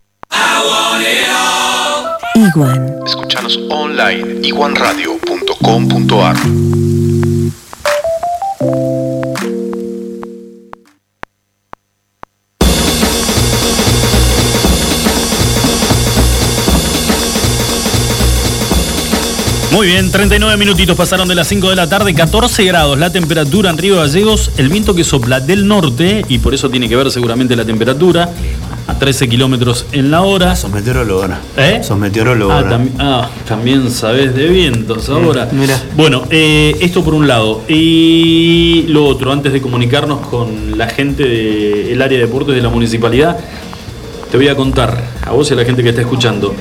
Iguan. Escuchanos online iguanradio.com.ar. Muy bien, 39 minutitos pasaron de las 5 de la tarde, 14 grados la temperatura en Río Gallegos, el viento que sopla del norte, y por eso tiene que ver seguramente la temperatura, a 13 kilómetros en la hora. Sos meteorólogo, ¿no? ¿Eh? Sos meteorólogo, Ah, ah, también sabes de vientos ahora. mira. Bueno, eh, esto por un lado. Y lo otro, antes de comunicarnos con la gente del área de deportes de la municipalidad, te voy a contar, a vos y a la gente que está escuchando,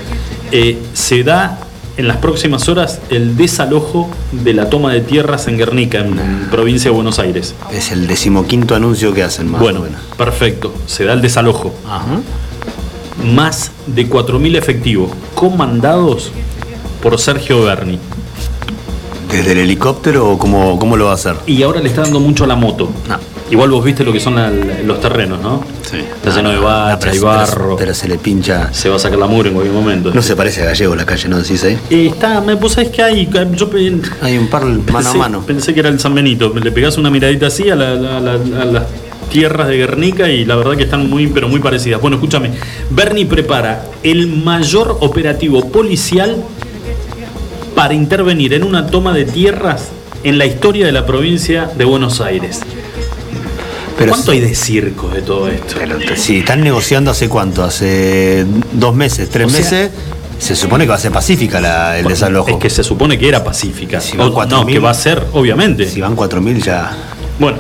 eh, se da en las próximas horas el desalojo de la toma de tierras en Guernica, en provincia de Buenos Aires. Es el decimoquinto anuncio que hacen más Bueno, perfecto, se da el desalojo. Más de 4.000 efectivos comandados por Sergio Berni. ¿Desde el helicóptero o cómo, cómo lo va a hacer? Y ahora le está dando mucho a la moto. No. Igual vos viste lo que son la- los terrenos, ¿no? Sí, está lleno de bacha pero- y pero- barro. Pero, se le pincha. Se va a sacar la mugre en cualquier momento. No se parece a Gallego la calle, ¿no decís ahí? Eh, está, me- vos sabés que hay. Yo Hay un par mano pensé, a mano. Pensé que era el San Benito. Le pegás una miradita así a, la- la- la- a las tierras de Guernica y la verdad que están muy, pero muy parecidas. Bueno, escúchame. Bernie prepara el mayor operativo policial para intervenir en una toma de tierras en la historia de la provincia de Buenos Aires. Pero ¿Cuánto hay de circo de todo esto? Pero si están negociando hace cuánto, hace dos meses, tres O sea- meses, se supone que va a ser pacífica la- el desalojo. Es que se supone que era pacífica. Si van O- 4.000, no, que va a ser, obviamente. Si van 4.000 ya... Bueno,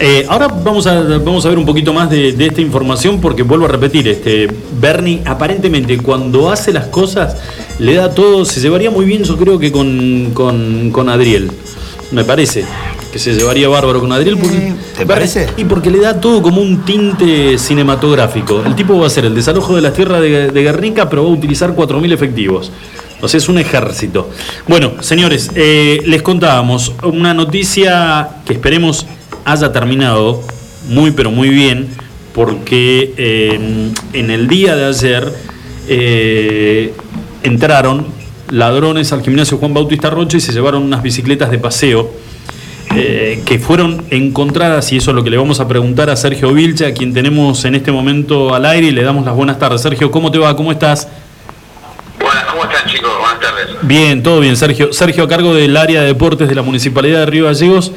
eh, ahora vamos a, vamos a ver un poquito más de, de esta información porque vuelvo a repetir, este Bernie aparentemente cuando hace las cosas le da todo, se llevaría muy bien yo creo que con, con, con Adriel, me parece, que se llevaría bárbaro con Adriel. Porque, Eh, ¿te parece? Y porque le da todo como un tinte cinematográfico. El tipo va a hacer el desalojo de las tierras de, de Guernica, pero va a utilizar 4.000 efectivos. O sea, es un ejército. Bueno, señores, eh, les contábamos una noticia que esperemos haya terminado muy, pero muy bien, porque eh, en el día de ayer eh, entraron ladrones al gimnasio Juan Bautista Rocha y se llevaron unas bicicletas de paseo eh, que fueron encontradas, y eso es lo que le vamos a preguntar a Sergio Vilcha, a quien tenemos en este momento al aire, y le damos las buenas tardes. Sergio, ¿cómo te va? ¿Cómo estás? Buenas, ¿cómo están chicos? Buenas tardes. Bien, todo bien, Sergio. Sergio a cargo del área de deportes de la Municipalidad de Río Gallegos.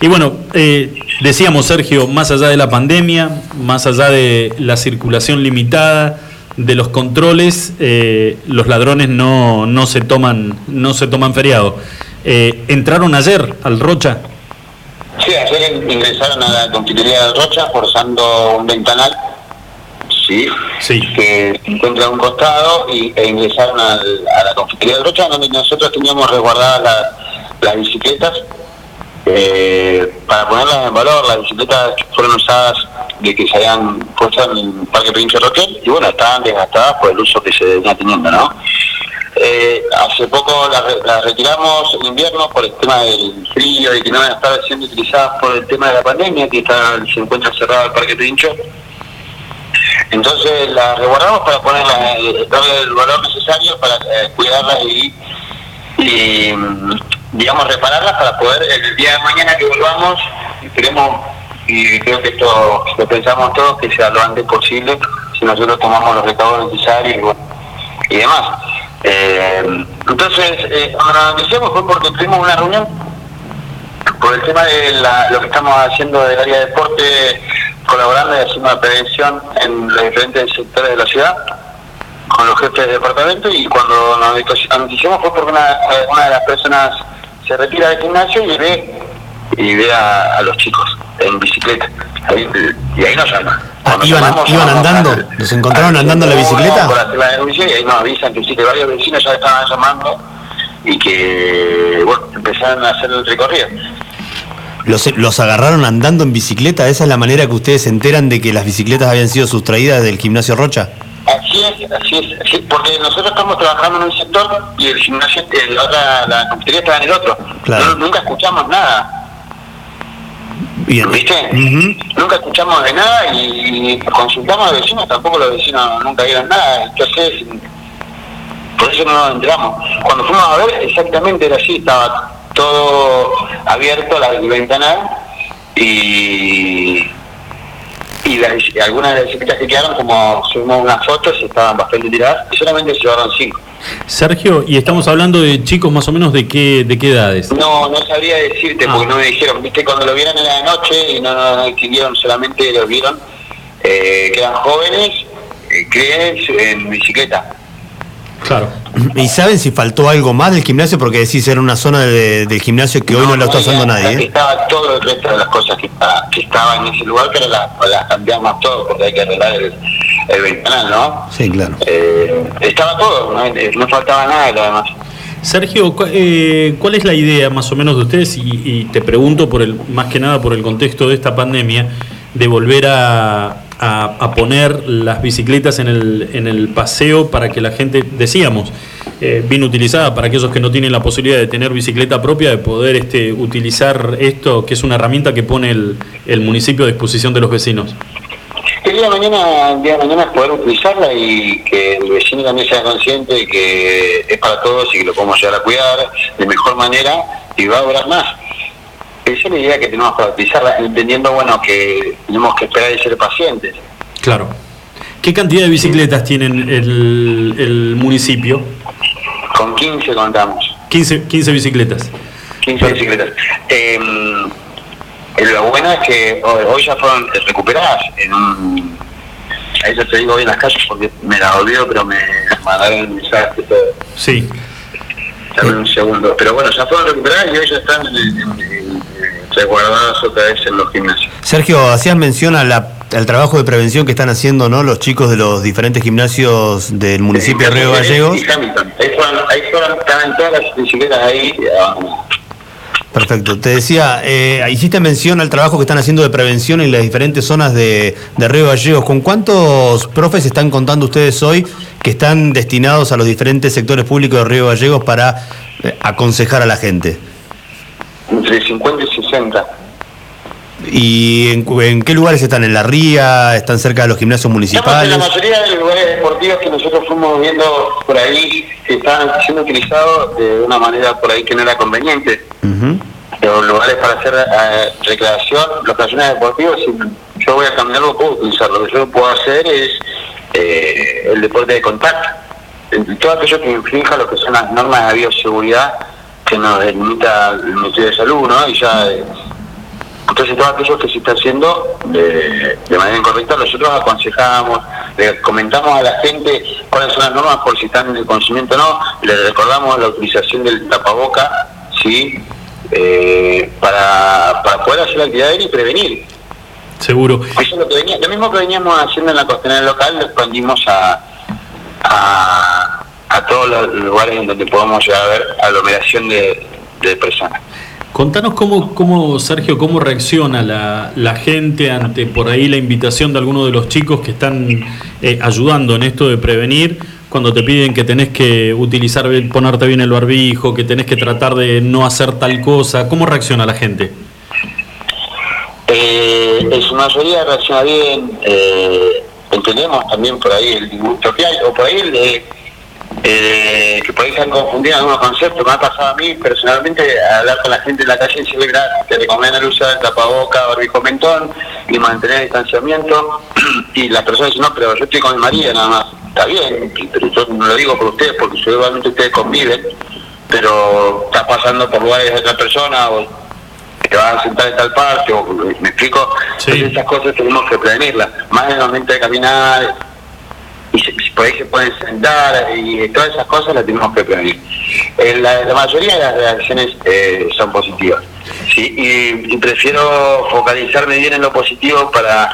Y bueno, eh, decíamos, Sergio, más allá de la pandemia, más allá de la circulación limitada, de los controles, eh, los ladrones no, no se toman, no se toman feriado. Eh, ¿Entraron ayer al Rocha? Sí, ayer ingresaron a la confitería de Rocha forzando un ventanal, sí, Sí. que se encuentra a un costado y, e ingresaron al- a la confitería de Rocha donde nosotros teníamos resguardadas la- las bicicletas eh, para ponerlas en valor. Las bicicletas fueron usadas de que se habían puesto en el Parque Provincia Roquel y bueno, estaban desgastadas por el uso que se venía teniendo, ¿no? Eh, hace poco las re- las retiramos en invierno por el tema del frío y que no van a estar siendo utilizadas por el tema de la pandemia, que está, se encuentra cerrado el Parque Pincho. Entonces las resguardamos para ponerlas, eh, darle el valor necesario para eh, cuidarlas y, y, mm, digamos, repararlas para poder el día de mañana que volvamos, esperemos, y creo que esto lo pensamos todos, que sea lo antes posible, si nosotros tomamos los recaudos necesarios y, bueno, y demás. Eh, entonces, eh, cuando nos fue porque tuvimos una reunión por el tema de la- lo que estamos haciendo del área de deporte, colaborando y haciendo la prevención en los diferentes sectores de la ciudad, con los jefes de departamento, y cuando nos anunciamos fue porque una, de las personas se retira del gimnasio y ve y ve a, los chicos en bicicleta. Y ahí nos llama. Ah, ¿iban- iban andando? al- ¿Los encontraron andando en la 101 bicicleta? Por hacer la denuncia y ahí nos avisan que sí, que varios vecinos ya estaban llamando y que, bueno, empezaron a hacer el recorrido. ¿Los, ¿Los agarraron andando en bicicleta? ¿Esa es la manera que ustedes se enteran de que las bicicletas habían sido sustraídas del gimnasio Rocha? Así es, así es, así es, porque nosotros estamos trabajando en un sector y el gimnasio, eh, la otra, la confitería está en el otro. Claro. No- nunca escuchamos nada, Bien. ¿viste? Nunca escuchamos de nada y consultamos a los vecinos, tampoco los vecinos nunca vieron nada. Entonces, por eso no nos enteramos. Cuando fuimos a ver, exactamente era así, estaba todo abierto, la el ventanal y y las, algunas de las bicicletas que quedaron, como subimos unas fotos, estaban bastante tiradas y solamente se llevaron cinco. Sergio, y estamos hablando de chicos más o menos de qué, de qué edades. No, no sabría decirte Ah. porque no me dijeron, viste, cuando lo vieron en la noche y no, no, no distinguieron, solamente lo vieron eh, que eran jóvenes, eh, que en bicicleta. Claro. ¿Y saben si faltó algo más del gimnasio? Porque decís era una zona de- del gimnasio que hoy no, lo está usando nadie. ¿eh? Estaba todo el resto de las cosas que, estaban en ese lugar, pero las, las cambiamos todo porque hay que arreglar el, el ventanal, ¿no? Sí, claro. Eh, estaba todo, ¿no? Eh, no faltaba nada de lo demás. Sergio, eh, ¿cuál es la idea más o menos de ustedes? Y, y te pregunto por el, más que nada por el contexto de esta pandemia, de volver a, a- a poner las bicicletas en el, en el paseo para que la gente, decíamos, eh, bien utilizada para aquellos que no tienen la posibilidad de tener bicicleta propia, de poder este, utilizar esto, que es una herramienta que pone el, el municipio a disposición de los vecinos. Día de mañana, el día de mañana es poder utilizarla y que el vecino también sea consciente de que es para todos y que lo podemos llegar a cuidar de mejor manera y va a durar más. Esa es la idea que tenemos para utilizarla, entendiendo bueno que tenemos que esperar y ser pacientes. Claro. ¿Qué cantidad de bicicletas tienen el, el municipio? Con 15 contamos. 15, 15 bicicletas. 15 bicicletas. Eh, lo bueno es que hoy, hoy ya fueron recuperadas en un... Ahí ya te digo hoy en las calles porque me la olvido, pero me mandaron el mensaje todo. Sí. Dame un segundo. Pero bueno, ya fueron recuperadas y hoy ya están en- en- en- resguardadas otra vez en los gimnasios. Sergio, hacías mención a la- al trabajo de prevención que están haciendo ¿no? los chicos de los diferentes gimnasios del municipio de Río Gallegos. Y Hamilton. Ahí fueron, ahí fueron, estaban todas las bicicletas ahí. Perfecto. Te decía, eh, hiciste mención al trabajo que están haciendo de prevención en las diferentes zonas de, de Río Gallegos. ¿Con cuántos profes están contando ustedes hoy que están destinados a los diferentes sectores públicos de Río Gallegos para eh, aconsejar a la gente? Entre 50 y 60. ¿Y en, en qué lugares están? ¿En la ría? ¿Están cerca de los gimnasios Estamos en municipales? la mayoría de los lugares deportivos que nosotros fuimos viendo por ahí que estaban siendo utilizados de una manera por ahí que no era conveniente. Ujú. Los lugares para hacer eh, recreación, los estaciones deportivos, si yo voy a caminarlo, puedo utilizar. Lo que yo puedo hacer es eh, el deporte de contacto. Todo aquello que infrinja lo que son las normas de bioseguridad que nos delimita el Ministerio de Salud, ¿no? Y ya eh, entonces todo aquello que se está haciendo de, de manera incorrecta, nosotros aconsejamos, le comentamos a la gente cuáles son las normas por si están en el conocimiento o no, le recordamos la utilización del tapaboca, ¿sí? Eh, para, para poder hacer la actividad aérea y prevenir. Seguro. Eso es lo, que venía- lo mismo que veníamos haciendo en la costanera local, lo expandimos a, a, a todos los lugares en donde podamos llegar a ver aglomeración de, de personas. Contanos cómo, cómo, Sergio, cómo reacciona la, la gente ante por ahí la invitación de algunos de los chicos que están eh, ayudando en esto de prevenir, cuando te piden que tenés que utilizar, ponerte bien el barbijo, que tenés que tratar de no hacer tal cosa. ¿Cómo reacciona la gente? Eh, en su mayoría reacciona bien, eh, entendemos también por ahí el disgusto que hay, o por ahí el eh, que por ahí se han confundido algunos conceptos. Me ha pasado a mí personalmente hablar con la gente en la calle y decirle "Mirá, te recomiendan usar tapaboca, barbijo mentón y mantener el distanciamiento. y las personas dicen, no, pero yo estoy con mi marido nada más. Está bien, pero yo no lo digo por ustedes porque seguramente ustedes conviven, pero está pasando por lugares de otra persona o te van a sentar en tal parte, o me explico, Entonces, esas cosas tenemos que prevenirlas, más en el momento de caminar, y se- por ahí se pueden sentar, y todas esas cosas las tenemos que prevenir. Eh, la, mayoría de las reacciones eh, son positivas, y prefiero focalizarme bien en lo positivo para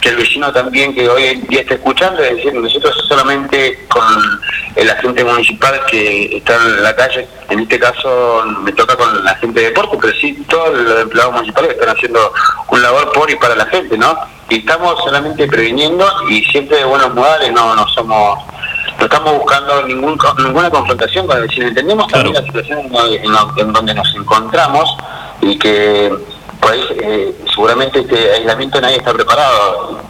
que el vecino también que hoy en día está escuchando, es decir, nosotros solamente con el agente municipal que está en la calle, en este caso me toca con la gente de deporte, pero sí todos los empleados municipales están haciendo un labor por y para la gente, ¿no? Y estamos solamente previniendo y siempre de buenos modales, no, no somos no estamos buscando ningún, ninguna confrontación con el vecino. Entendemos también la situación en, en en donde nos encontramos y que por ahí eh, seguramente este aislamiento nadie está preparado.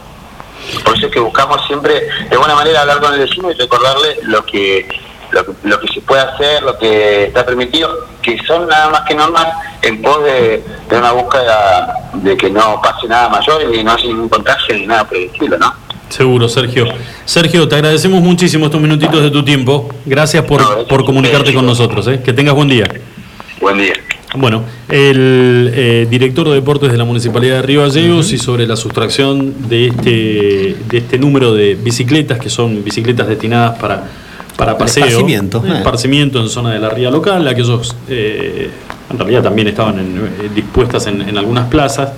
Por eso es que buscamos siempre de buena manera hablar con el vecino y recordarle lo que lo, que- lo que se puede hacer, lo que está permitido, que son nada más que normas en pos de, de una búsqueda de que no pase nada mayor y no haya ningún contagio ni nada por el estilo, ¿no? Seguro, Sergio. Sergio, te agradecemos muchísimo estos minutitos de tu tiempo. Gracias por, por comunicarte con nosotros. ¿eh? Que tengas buen día. Buen día. Bueno, el eh, director de deportes de la Municipalidad de Río Gallegos y sobre la sustracción de este, de este número de bicicletas, que son bicicletas destinadas para, para paseo. esparcimiento, eh, esparcimiento en zona de la ría local, aquellos eh, en realidad también estaban en- eh, dispuestas en, en algunas plazas.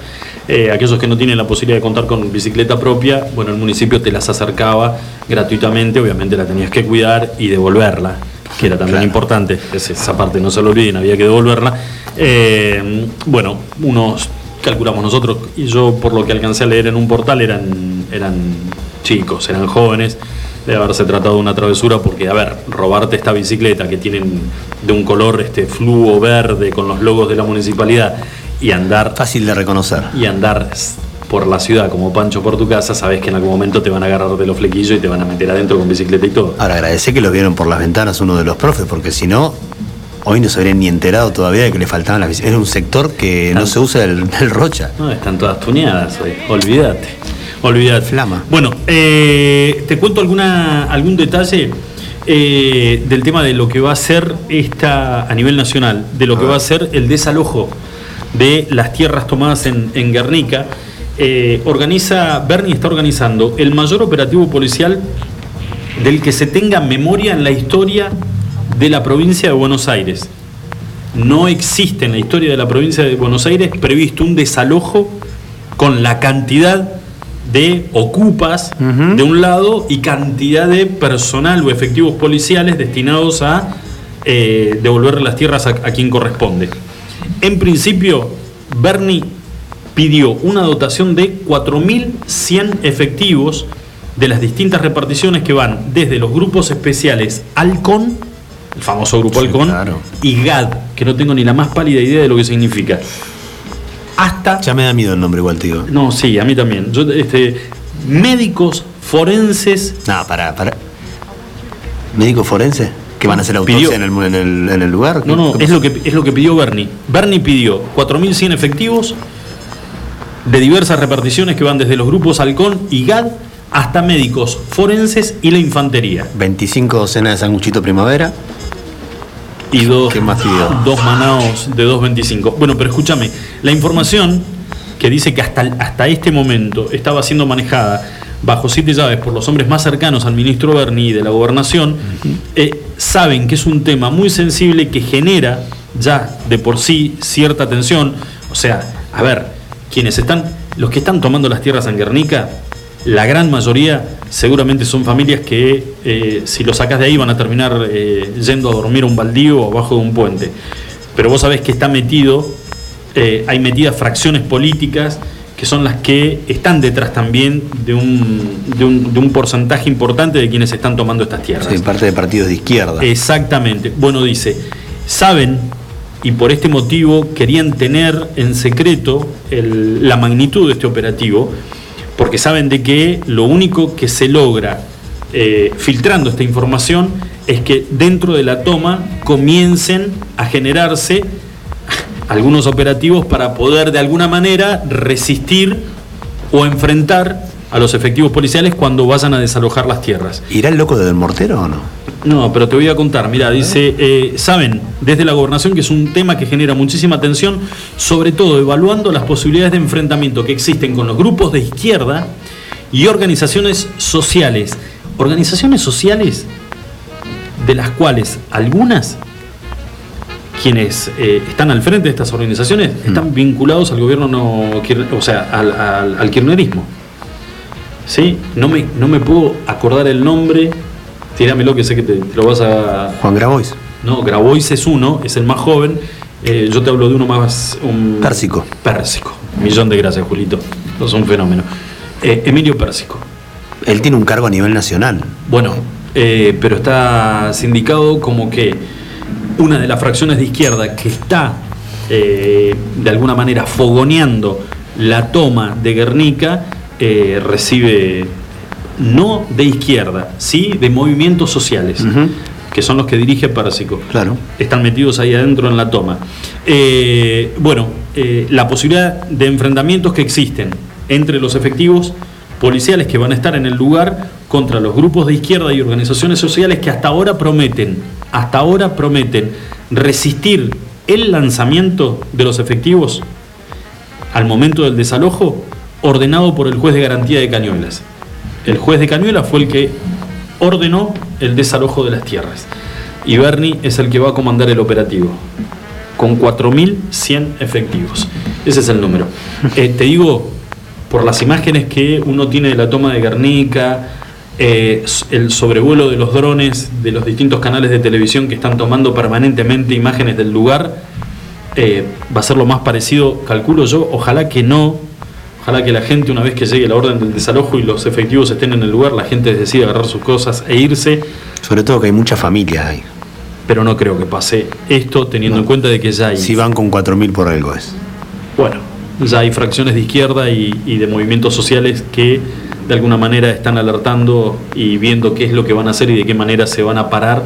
Eh, aquellos que no tienen la posibilidad de contar con bicicleta propia, bueno, el municipio te las acercaba gratuitamente, obviamente la tenías que cuidar y devolverla, que era también importante, es- esa parte no se lo olviden, había que devolverla. Eh, bueno, unos calculamos nosotros, y yo por lo que alcancé a leer en un portal eran, eran chicos, eran jóvenes, de haberse tratado de una travesura, porque, a ver, robarte esta bicicleta que tienen de un color este fluo verde con los logos de la municipalidad y andar Fácil de reconocer. y andar por la ciudad como Pancho por tu casa, sabes que en algún momento te van a agarrar de los flequillos y te van a meter adentro con bicicleta y todo. Ahora agradecé que lo vieron por las ventanas uno de los profes, porque si no, hoy no se habrían ni enterado todavía de que le faltaban las bicicletas. Era un sector que no se usa el, el Rocha. No, están todas tuñadas hoy. Olvídate. Olvídate. Flama. Bueno, eh, te cuento alguna, algún detalle eh, del tema de lo que va a ser esta a nivel nacional, de lo que va a ser el desalojo de las tierras tomadas en, en Guernica. Eh, organiza, Bernie está organizando el mayor operativo policial del que se tenga memoria en la historia de la provincia de Buenos Aires. No existe en la historia de la provincia de Buenos Aires previsto un desalojo con la cantidad de ocupas de un lado y cantidad de personal o efectivos policiales destinados a eh, devolver las tierras a, a quien corresponde. En principio, Bernie pidió una dotación de 4.100 efectivos de las distintas reparticiones que van desde los grupos especiales Halcón, el famoso grupo Sí, Halcón, claro. y GAD, que no tengo ni la más pálida idea de lo que significa. Hasta Ya me da miedo el nombre igual, tío. no, sí, a mí también. Yo, este, médicos forenses. No, para, para. ¿Médico forense? ¿Que van a hacer autopsia Pidió- en el, en, el, en el lugar? No, no, ¿Qué es lo que, es lo que pidió Bernie. Bernie pidió 4.100 efectivos de diversas reparticiones que van desde los grupos Halcón y GAD hasta médicos forenses y la infantería. 25 docenas de sanguchito primavera. Y dos, dos manados de 2.25. Bueno, pero escúchame, la información que dice que hasta, hasta este momento estaba siendo manejada bajo siete llaves por los hombres más cercanos al ministro Berni y de la gobernación, eh, saben que es un tema muy sensible que genera ya de por sí cierta tensión. O sea, a ver, quienes están, los que están tomando las tierras en Guernica, la gran mayoría seguramente son familias que eh, si lo sacas de ahí van a terminar eh, yendo a dormir a un baldío o abajo de un puente. Pero vos sabés que está metido, eh, hay metidas fracciones políticas que son las que están detrás también de un, de un, de un porcentaje importante de quienes están tomando estas tierras. Sí, parte de partidos de izquierda. Exactamente. Bueno, dice, saben y por este motivo querían tener en secreto el- la magnitud de este operativo, porque saben de que lo único que se logra eh, filtrando esta información es que dentro de la toma comiencen a generarse algunos operativos para poder de alguna manera resistir o enfrentar a los efectivos policiales cuando vayan a desalojar las tierras. ¿Irá el loco del mortero o no? No, pero te voy a contar. Mira, dice, eh, saben desde la gobernación que es un tema que genera muchísima tensión, sobre todo evaluando las posibilidades de enfrentamiento que existen con los grupos de izquierda y organizaciones sociales. Organizaciones sociales de las cuales algunas, quienes eh, están al frente de estas organizaciones, están vinculados al gobierno, no, o sea, al, al- al kirchnerismo. ¿Sí? No me, no me puedo acordar el nombre. Tíramelo que sé que te, te lo vas a. Juan Grabois. No, Grabois es uno, es el más joven. Eh, yo te hablo de uno más. Un... Pérsico. Pérsico. Millón de gracias, Julito. Es un fenómeno. Eh, Emilio Pérsico. Él tiene un cargo a nivel nacional. Bueno, eh, pero está sindicado como que una de las fracciones de izquierda que está de alguna manera fogoneando la toma de Guernica recibe no de izquierda, sí de movimientos sociales, que son los que dirige Pérsico. Claro. Están metidos ahí adentro en la toma. Eh, bueno, eh, la posibilidad de enfrentamientos que existen entre los efectivos policiales que van a estar en el lugar contra los grupos de izquierda y organizaciones sociales que hasta ahora prometen, hasta ahora prometen resistir el lanzamiento de los efectivos al momento del desalojo ordenado por el juez de garantía de Cañuelas. El juez de Cañuelas fue el que ordenó el desalojo de las tierras. Y Bernie es el que va a comandar el operativo, con 4.100 efectivos. Ese es el número. Eh, te digo, por las imágenes que uno tiene de la toma de Guernica, eh, el sobrevuelo de los drones de los distintos canales de televisión que están tomando permanentemente imágenes del lugar, eh, va a ser lo más parecido, calculo yo, ojalá que no, Ojalá que la gente, una vez que llegue la orden del desalojo y los efectivos estén en el lugar, la gente decida agarrar sus cosas e irse. Sobre todo que hay muchas familias ahí. Pero no creo que pase esto teniendo no. en cuenta de que ya hay... Si van con 4.000 por algo es. Bueno, ya hay fracciones de izquierda y, y de movimientos sociales que de alguna manera están alertando y viendo qué es lo que van a hacer y de qué manera se van a parar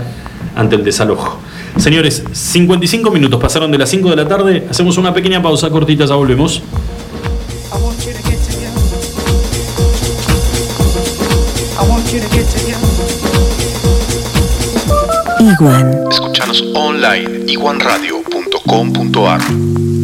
ante el desalojo. Señores, 55 minutos pasaron de las 5 de la tarde, hacemos una pequeña pausa cortita, ya volvemos. Iguan. Escúchanos online iguanradio.com.ar.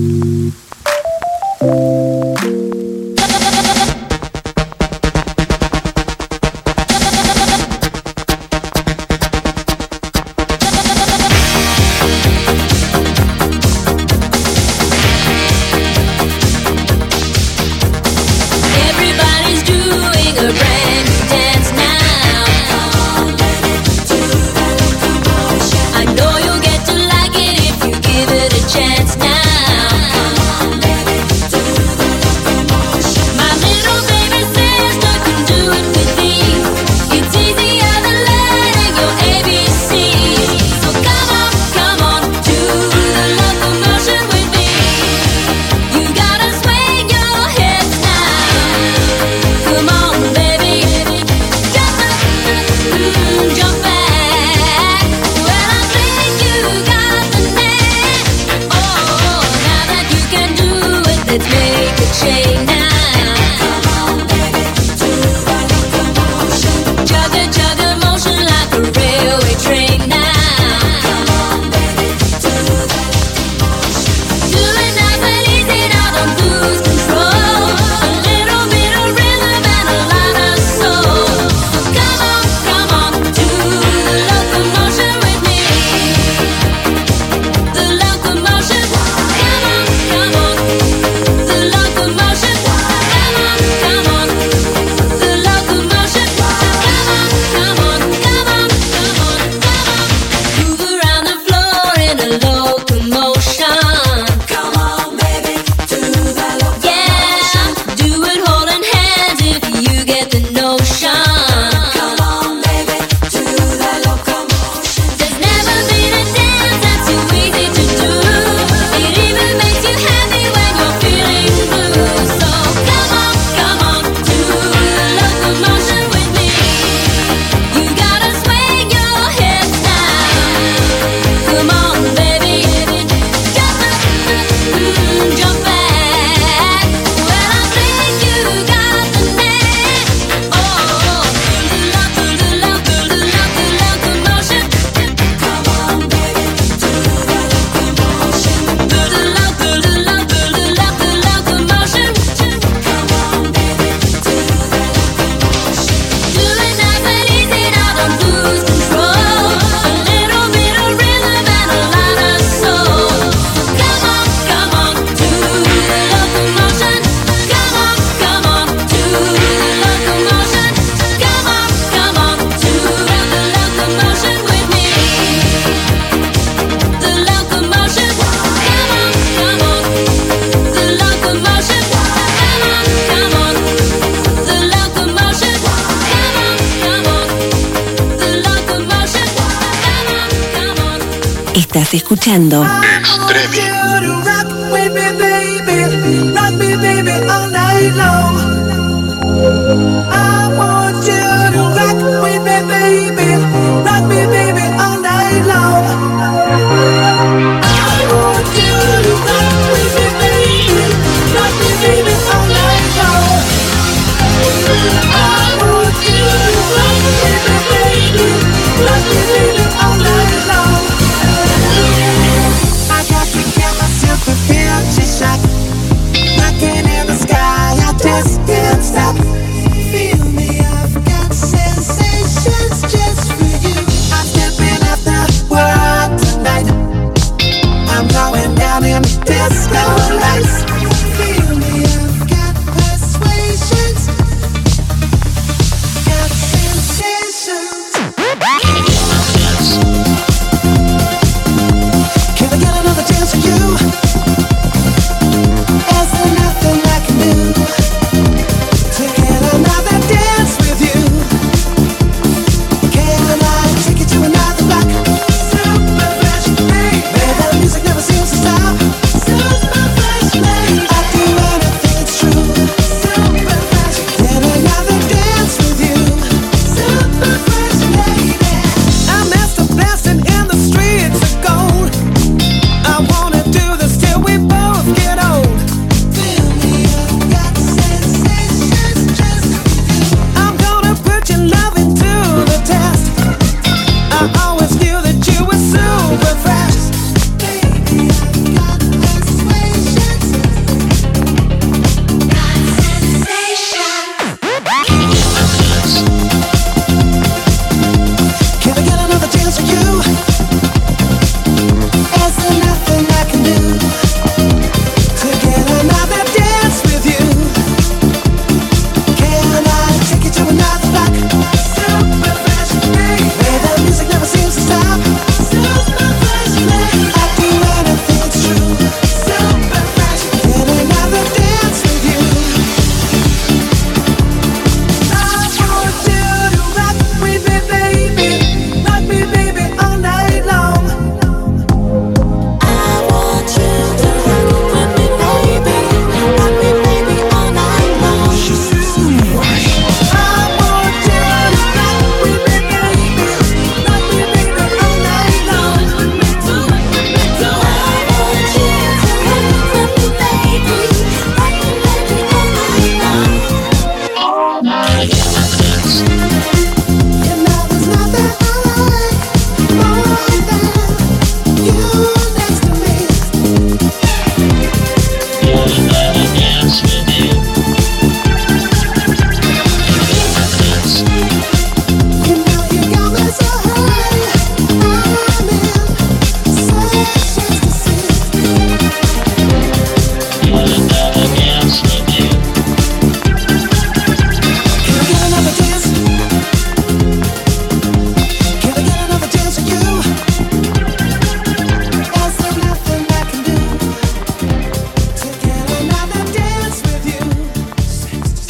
Estás escuchando.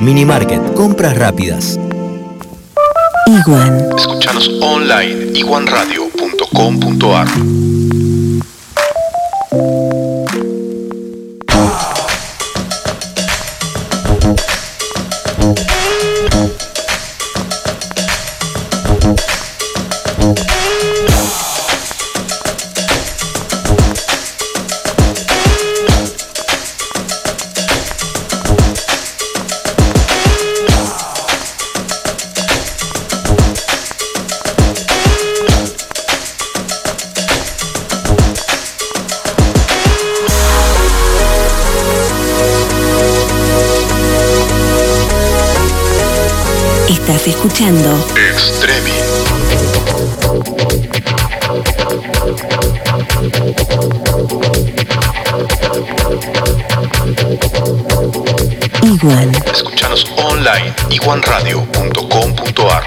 Minimarket, compras rápidas. Iguan. Escuchanos online iguanradio.com.ar. escuchando Extremi. Iguan. Escuchanos online iguanradio.com.ar.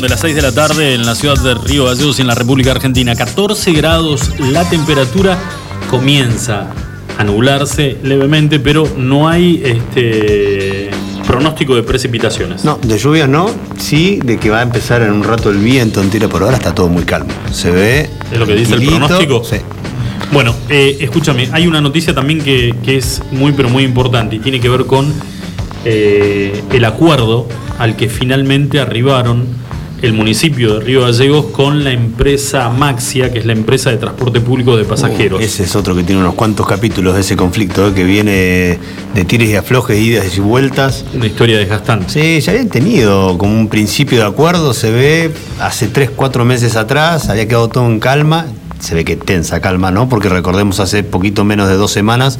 Pasaron de las 6 de la tarde en la ciudad de Río Gallegos y en la República Argentina. 14 grados, la temperatura comienza a nublarse levemente, pero no hay este pronóstico de precipitaciones. No, de lluvia no, sí, de que va a empezar en un rato el viento en tira por ahora, está todo muy calmo. Se ve. ¿Es lo que dice el pronóstico? Sí. Bueno, eh, escúchame, hay una noticia también que, que es muy pero muy importante y tiene que ver con eh, el acuerdo al que finalmente arribaron el municipio de Río Gallegos con la empresa Maxia, que es la empresa de transporte público de pasajeros. Uh, ese es otro que tiene unos cuantos capítulos de ese conflicto, ¿eh? que viene de tires y aflojes, idas y vueltas. Una historia desgastante. Sí, ya habían tenido como un principio de acuerdo, se ve hace 3, 4 meses atrás, había quedado todo en calma. Se ve que tensa calma, ¿no? Porque recordemos hace poquito menos de dos semanas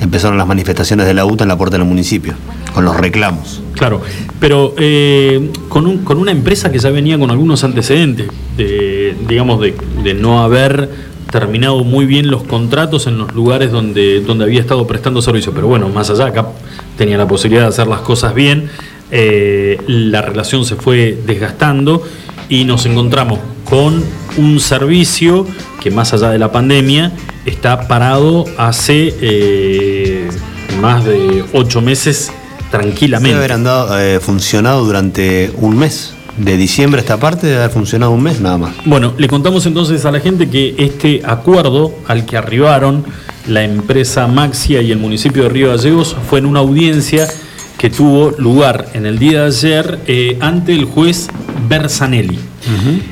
empezaron las manifestaciones de la UTA en la puerta del municipio, con los reclamos. Claro, pero eh, con, un- con una empresa que ya venía con algunos antecedentes, de, digamos, de, de no haber terminado muy bien los contratos en los lugares donde, donde había estado prestando servicio. Pero bueno, más allá, acá tenía la posibilidad de hacer las cosas bien, eh, la relación se fue desgastando y nos encontramos con un servicio que más allá de la pandemia está parado hace eh, más de ocho meses tranquilamente. Debe haber andado, eh, funcionado durante un mes. De diciembre a esta parte debe haber funcionado un mes nada más. Bueno, le contamos entonces a la gente que este acuerdo al que arribaron la empresa Maxia y el municipio de Río Gallegos fue en una audiencia que tuvo lugar en el día de ayer eh, ante el juez Bersanelli.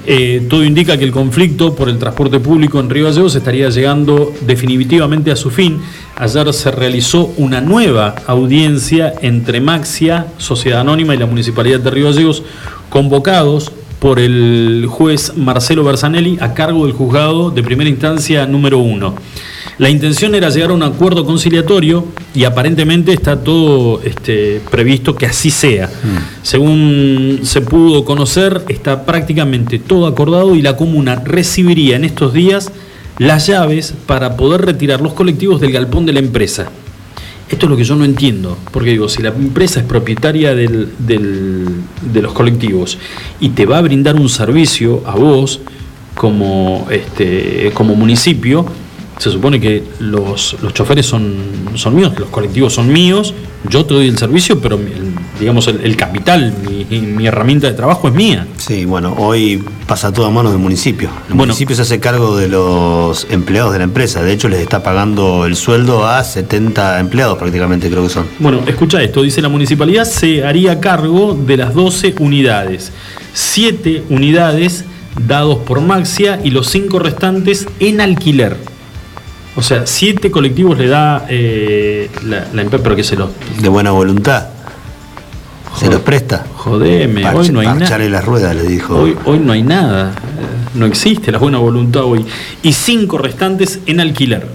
Eh, todo indica que el conflicto por el transporte público en Río Gallegos estaría llegando definitivamente a su fin. Ayer se realizó una nueva audiencia entre Maxia, Sociedad Anónima y la Municipalidad de Río Gallegos, convocados por el juez Marcelo Bersanelli a cargo del juzgado de primera instancia número uno. La intención era llegar a un acuerdo conciliatorio y aparentemente está todo este, previsto que así sea. Según se pudo conocer, está prácticamente todo acordado y la comuna recibiría en estos días las llaves para poder retirar los colectivos del galpón de la empresa. Esto es lo que yo no entiendo, porque digo, si la empresa es propietaria del- de los colectivos y te va a brindar un servicio a vos como, este, como municipio, se supone que los, los choferes son, son míos, los colectivos son míos, yo te doy el servicio, pero el- digamos el, el capital, mi, mi herramienta de trabajo es mía. Sí, bueno, hoy pasa todo a manos del municipio. El municipio se hace cargo de los empleados de la empresa. De hecho, les está pagando el sueldo a 70 empleados prácticamente, creo que son. Bueno, escucha esto, dice la municipalidad se haría cargo de las 12 unidades. 7 unidades dados por Maxia y los cinco restantes en alquiler. O sea, siete colectivos le da eh, la, la empresa, pero que se los. De buena voluntad. Se los presta. Jodeme, Parche- hoy no hay nada. las ruedas, le dijo. Hoy, hoy no hay nada, no existe la buena voluntad hoy. Y cinco restantes en alquiler.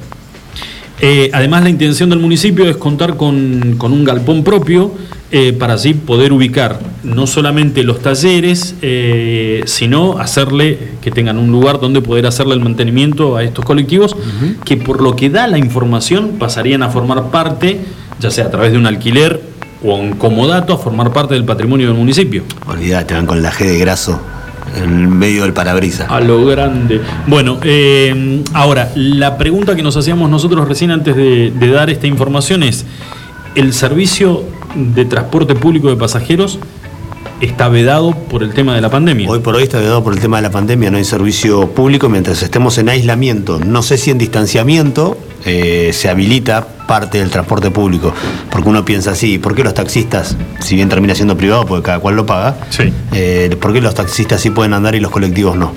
Eh, además, la intención del municipio es contar con, con un galpón propio eh, para así poder ubicar no solamente los talleres, eh, sino hacerle que tengan un lugar donde poder hacerle el mantenimiento a estos colectivos, que por lo que da la información pasarían a formar parte, ya sea a través de un alquiler o un comodato, a formar parte del patrimonio del municipio. Olvídate, van con la G de graso en medio del parabrisas. A lo grande. Bueno, eh, ahora, la pregunta que nos hacíamos nosotros recién antes de, de dar esta información es, ¿el servicio de transporte público de pasajeros está vedado por el tema de la pandemia? Hoy por hoy está vedado por el tema de la pandemia, no hay servicio público mientras estemos en aislamiento. No sé si en distanciamiento eh, se habilita parte del transporte público, porque uno piensa así, ¿por qué los taxistas, si bien termina siendo privado, porque cada cual lo paga, eh, ¿por qué los taxistas sí pueden andar y los colectivos no?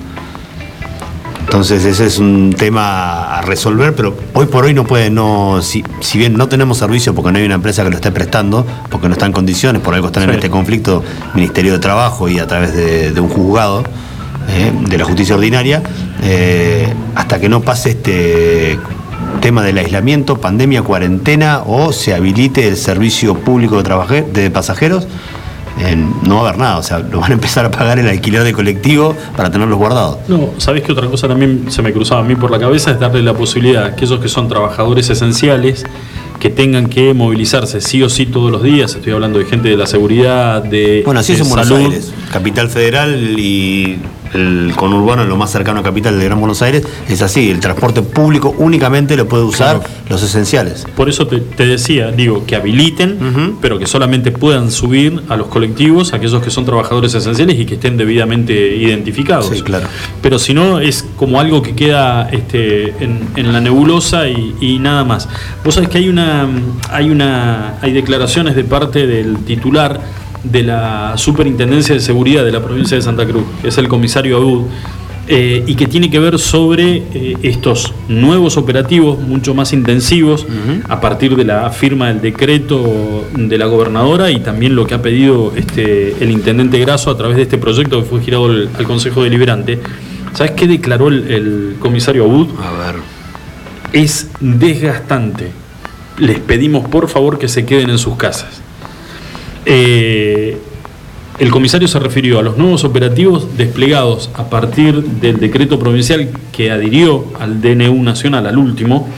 Entonces ese es un tema a resolver, pero hoy por hoy no puede, no, si, si bien no tenemos servicio porque no hay una empresa que lo esté prestando, porque no está en condiciones, por algo están en Sí. este conflicto, Ministerio de Trabajo y a través de, de un juzgado eh, de la justicia ordinaria, eh, hasta que no pase este tema del aislamiento, pandemia, cuarentena o se habilite el servicio público de pasajeros, eh, no va a haber nada, o sea, lo van a empezar a pagar el alquiler de colectivo para tenerlos guardados. No, ¿sabés qué otra cosa también se me cruzaba a mí por la cabeza? Es darle la posibilidad a aquellos que son trabajadores esenciales que tengan que movilizarse sí o sí todos los días. Estoy hablando de gente de la seguridad, de, Bueno, así es en Buenos. Aires. Capital Federal y el conurbano, lo más cercano a Capital de Gran Buenos Aires, es así. El transporte público únicamente lo puede usar los esenciales. Por eso te, te decía, digo, que habiliten, pero que solamente puedan subir a los colectivos aquellos que son trabajadores esenciales y que estén debidamente identificados. Sí, claro. Pero si no, es como algo que queda este, en, en la nebulosa y, y nada más. Vos sabés que hay una, hay una, hay declaraciones de parte del titular de la Superintendencia de Seguridad de la provincia de Santa Cruz, que es el comisario Abud, eh, y que tiene que ver sobre eh, estos nuevos operativos mucho más intensivos a partir de la firma del decreto de la gobernadora y también lo que ha pedido este, el intendente Graso a través de este proyecto que fue girado al, al Consejo Deliberante. ¿Sabes qué declaró el, el comisario Abud? A ver. Es desgastante. Les pedimos por favor que se queden en sus casas. Eh, el comisario se refirió a los nuevos operativos desplegados a partir del decreto provincial que adhirió al DNU nacional, al último,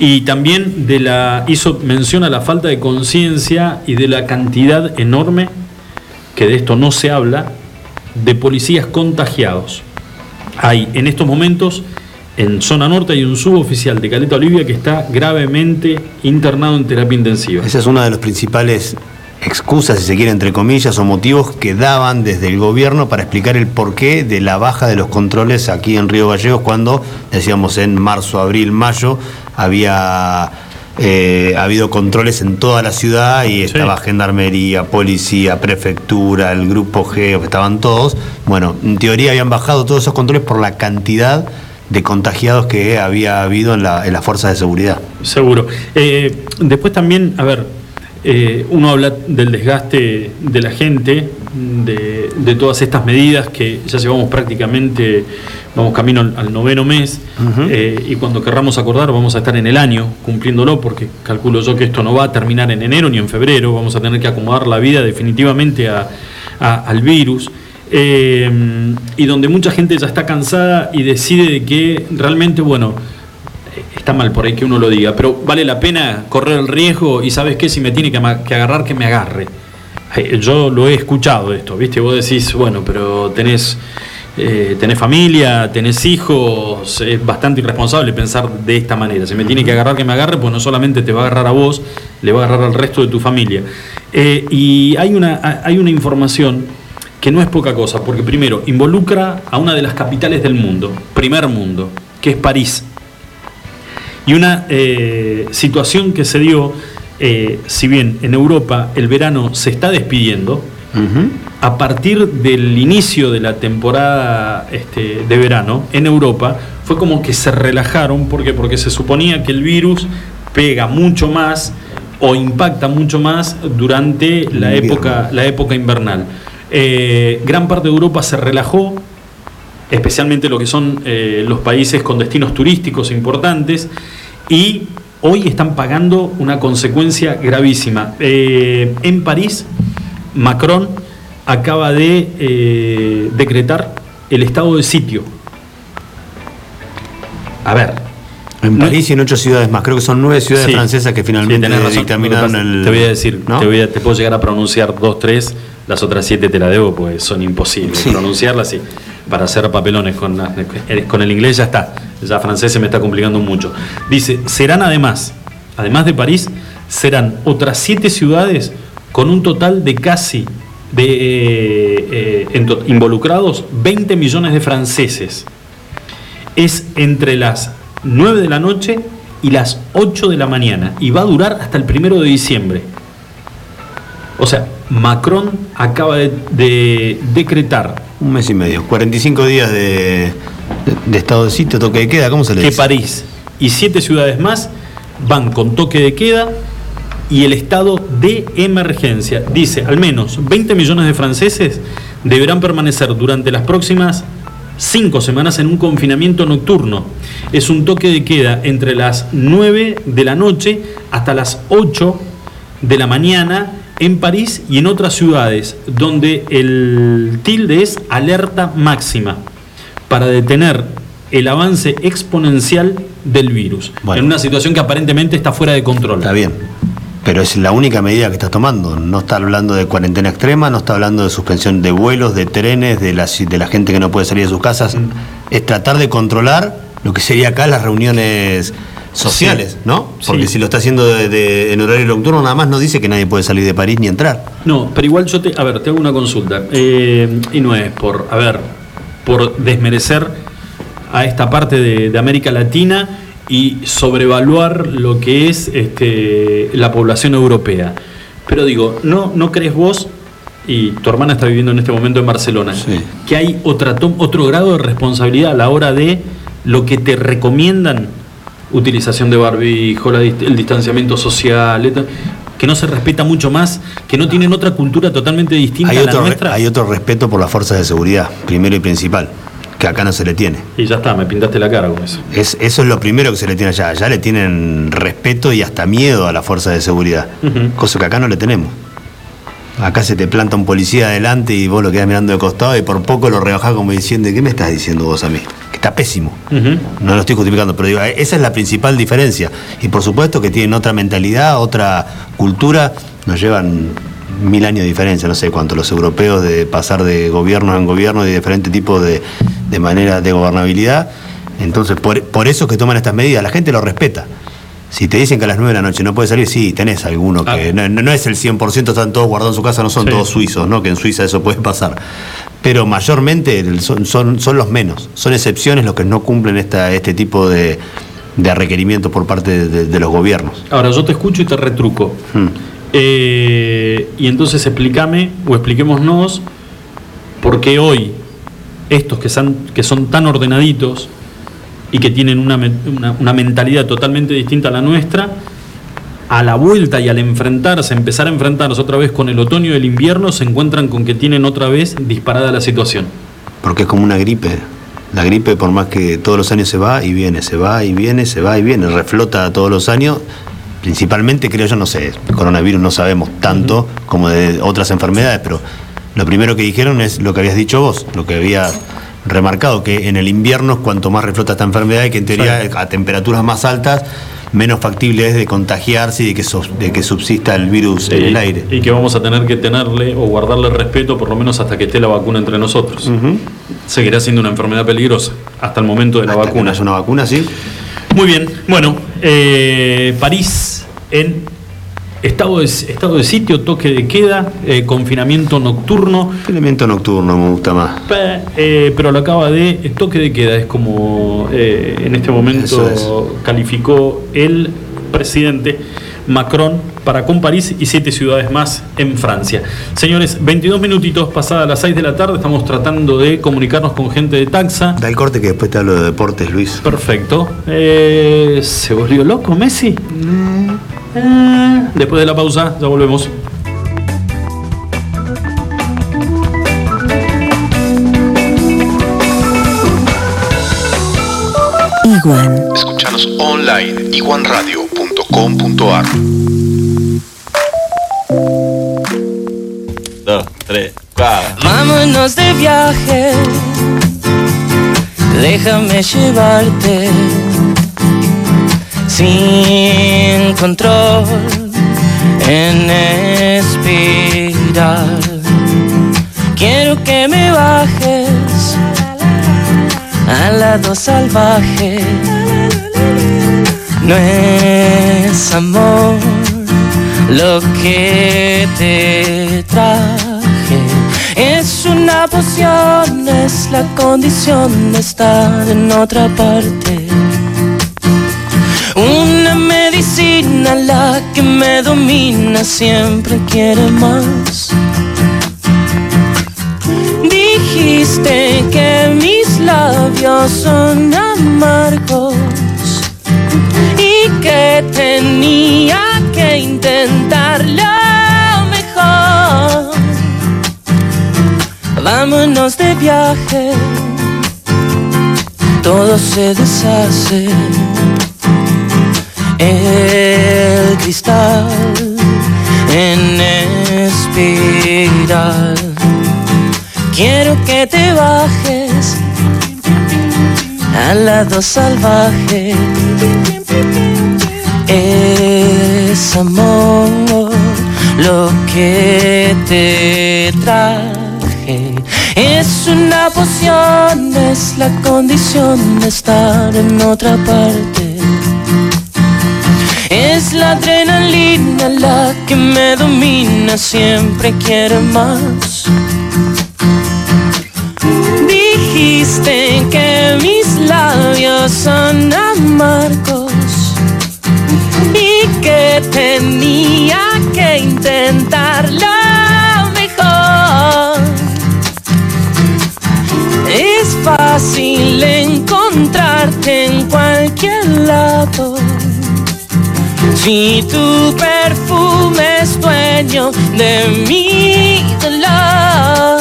y también de la hizo mención a la falta de conciencia y de la cantidad enorme, que de esto no se habla, de policías contagiados. Hay en estos momentos en zona norte hay un suboficial de Caleta Olivia que está gravemente internado en terapia intensiva. Esa es una de las principales excusas, si se quiere, entre comillas, o motivos que daban desde el gobierno para explicar el porqué de la baja de los controles aquí en Río Gallegos cuando, decíamos, en marzo, abril, mayo, había eh, habido controles en toda la ciudad y estaba gendarmería, policía, prefectura, el grupo G, estaban todos. Bueno, en teoría habían bajado todos esos controles por la cantidad de contagiados que había habido en, la- en las fuerzas de seguridad. Seguro. Eh, después también, a ver, eh, uno habla del desgaste de la gente, de, de todas estas medidas que ya llevamos prácticamente, vamos camino al, al noveno mes, eh, y cuando querramos acordar vamos a estar en el año cumpliéndolo, porque calculo yo que esto no va a terminar en enero ni en febrero, vamos a tener que acomodar la vida definitivamente a- a- al virus. Eh, y donde mucha gente ya está cansada y decide de que realmente, bueno, está mal por ahí que uno lo diga, pero vale la pena correr el riesgo y sabes qué, si me tiene que, agarrar, que me agarre. Eh, Yo lo he escuchado esto, ¿viste? Vos decís, bueno, pero tenés, eh, tenés familia, tenés hijos, es bastante irresponsable pensar de esta manera. Si me tiene que agarrar, que me agarre, pues no solamente te va a agarrar a vos, le va a agarrar al resto de tu familia. Eh, y hay una, hay una información que no es poca cosa, porque primero involucra a una de las capitales del mundo, primer mundo, que es París. Y una eh, situación que se dio, eh, si bien en Europa el verano se está despidiendo, a partir del inicio de la temporada este, de verano en Europa, fue como que se relajaron. ¿Por qué? Porque se suponía que el virus pega mucho más o impacta mucho más durante la Invierno. época, la época invernal. Eh, gran parte de Europa se relajó, especialmente lo que son eh, los países con destinos turísticos importantes, y hoy están pagando una consecuencia gravísima. Eh, en París, Macron acaba de eh, decretar el estado de sitio. A ver. En París y en ocho ciudades más. Creo que son nueve ciudades Sí. francesas que Sí, finalmente razón. dictaminaron pasa- el. Te voy a decir, ¿no? te, voy a- te puedo llegar a pronunciar dos, tres, las otras siete te la debo, pues son imposibles Sí. pronunciarlas y para hacer papelones con, eh, con el inglés ya está, ya francés se me está complicando mucho. Dice, serán además, además de París, serán otras siete ciudades con un total de casi de eh, eh, involucrados 20 millones de franceses. Es entre las 9 de la noche y las 8 de la mañana y va a durar hasta el primero de diciembre. O sea, Macron acaba de, de decretar Un mes y medio. 45 días de, estado de sitio, toque de queda, ¿cómo se le que dice? París y siete ciudades más van con toque de queda y el estado de emergencia. Dice, al menos 20 millones de franceses deberán permanecer durante las próximas cinco semanas en un confinamiento nocturno. Es un toque de queda entre las 9 de la noche hasta las 8 de la mañana en París y en otras ciudades donde el tilde es alerta máxima para detener el avance exponencial del virus Bueno. en una situación que aparentemente está fuera de control. Está bien. Pero es la única medida que estás tomando. No está hablando de cuarentena extrema, no está hablando de suspensión de vuelos, de trenes, de la, de la gente que no puede salir de sus casas. Mm. Es tratar de controlar lo que sería acá las reuniones sociales, Sí. ¿no? Porque Sí. si lo está haciendo de- de- en horario nocturno, nada más no dice que nadie puede salir de París ni entrar. No, pero igual yo te, a ver, te hago una consulta. Eh, y no es por, a ver, por desmerecer a esta parte de, de América Latina y sobrevaluar lo que es este, la población europea. Pero digo, ¿no, ¿no crees vos, y tu hermana está viviendo en este momento en Barcelona, que hay otra otro grado de responsabilidad a la hora de lo que te recomiendan? Utilización de barbijo, la el distanciamiento social, que no se respeta mucho más, que no tienen otra cultura totalmente distinta Hay a la otro, nuestra. hay otro respeto por las fuerzas de seguridad, primero y principal, que acá no se le tiene. Y ya está, me pintaste la cara con eso. Es, eso es lo primero que se le tiene allá. Allá le tienen respeto y hasta miedo a las fuerzas de seguridad, cosa que acá no le tenemos. Acá se te planta un policía adelante y vos lo quedás mirando de costado y por poco lo rebajás como diciendo, ¿qué me estás diciendo vos a mí? Que está pésimo. No lo estoy justificando, pero digo, esa es la principal diferencia. Y por supuesto que tienen otra mentalidad, otra cultura, nos llevan mil años de diferencia, no sé cuánto, los europeos de pasar de gobierno en gobierno y de diferentes tipos de, de manera de gobernabilidad. Entonces, por, por eso es que toman estas medidas, la gente lo respeta. Si te dicen que a las 9 de la noche no puedes salir, sí, tenés alguno que no, no- no es el 100%, están todos guardados en su casa, no son Sí. todos suizos, ¿no? que en Suiza eso puede pasar. Pero mayormente son, son, son los menos, son excepciones los que no cumplen esta, este tipo de, de requerimientos por parte de, de- de los gobiernos. Ahora yo te escucho y te retruco. Hmm. Eh, y entonces explícame o expliquémonos por qué hoy estos que son, que son tan ordenaditos y que tienen una, una- una mentalidad totalmente distinta a la nuestra, a la vuelta y al enfrentarse, empezar a enfrentarse otra vez con el otoño y el invierno, se encuentran con que tienen otra vez disparada la situación. Porque es como una gripe. La gripe, por más que todos los años se va y viene, se va y viene, se va y viene, reflota todos los años. Principalmente, creo yo, no sé, el coronavirus no sabemos tanto como de otras enfermedades, pero lo primero que dijeron es lo que habías dicho vos, lo que había remarcado, que en el invierno es cuanto más reflota esta enfermedad y que en teoría a temperaturas más altas menos factible es de contagiarse y de que, de que subsista el virus en el aire. Y que vamos a tener que tenerle o guardarle respeto por lo menos hasta que esté la vacuna entre nosotros. Seguirá siendo una enfermedad peligrosa hasta el momento de la Hasta que no vacuna. haya una vacuna, sí. Muy bien, bueno, eh, París en estado de, estado de sitio, toque de queda, eh, confinamiento nocturno, Elemento nocturno me gusta más. eh, pero lo acaba de toque de queda, es como eh, en este momento calificó el presidente. Macron para con París y siete ciudades más en Francia. Señores, 22 minutitos pasadas las 6 de la tarde, estamos tratando de comunicarnos con gente de Taxa. Da el corte que después te hablo de deportes, Luis. Perfecto. Eh, ¿Se volvió loco Messi? Eh, después de la pausa, ya volvemos. Iguan. Escuchanos online iguanradio.com.ar Dos, tres, cuatro. Vámonos de viaje, déjame llevarte sin control en espiral. Quiero que me bajes al lado salvaje. No es amor lo que te traje. Es una poción, es la condición de estar en otra parte. Una medicina la que me domina, siempre quiere más. Dijiste que mis labios son amargos y que tenía que intentar lo mejor. Vámonos de viaje, todo se deshace. El cristal en espiral. Quiero que te bajes al lado salvaje. Es amor lo que te traje. Es una poción, es la condición de estar en otra parte. Es la adrenalina la que me domina, siempre quiere más. Dijiste que mis labios son amargos y que tenía que intentar lo mejor. Es fácil encontrarte en cualquier lado. Si tu perfume es dueño de mi dolor.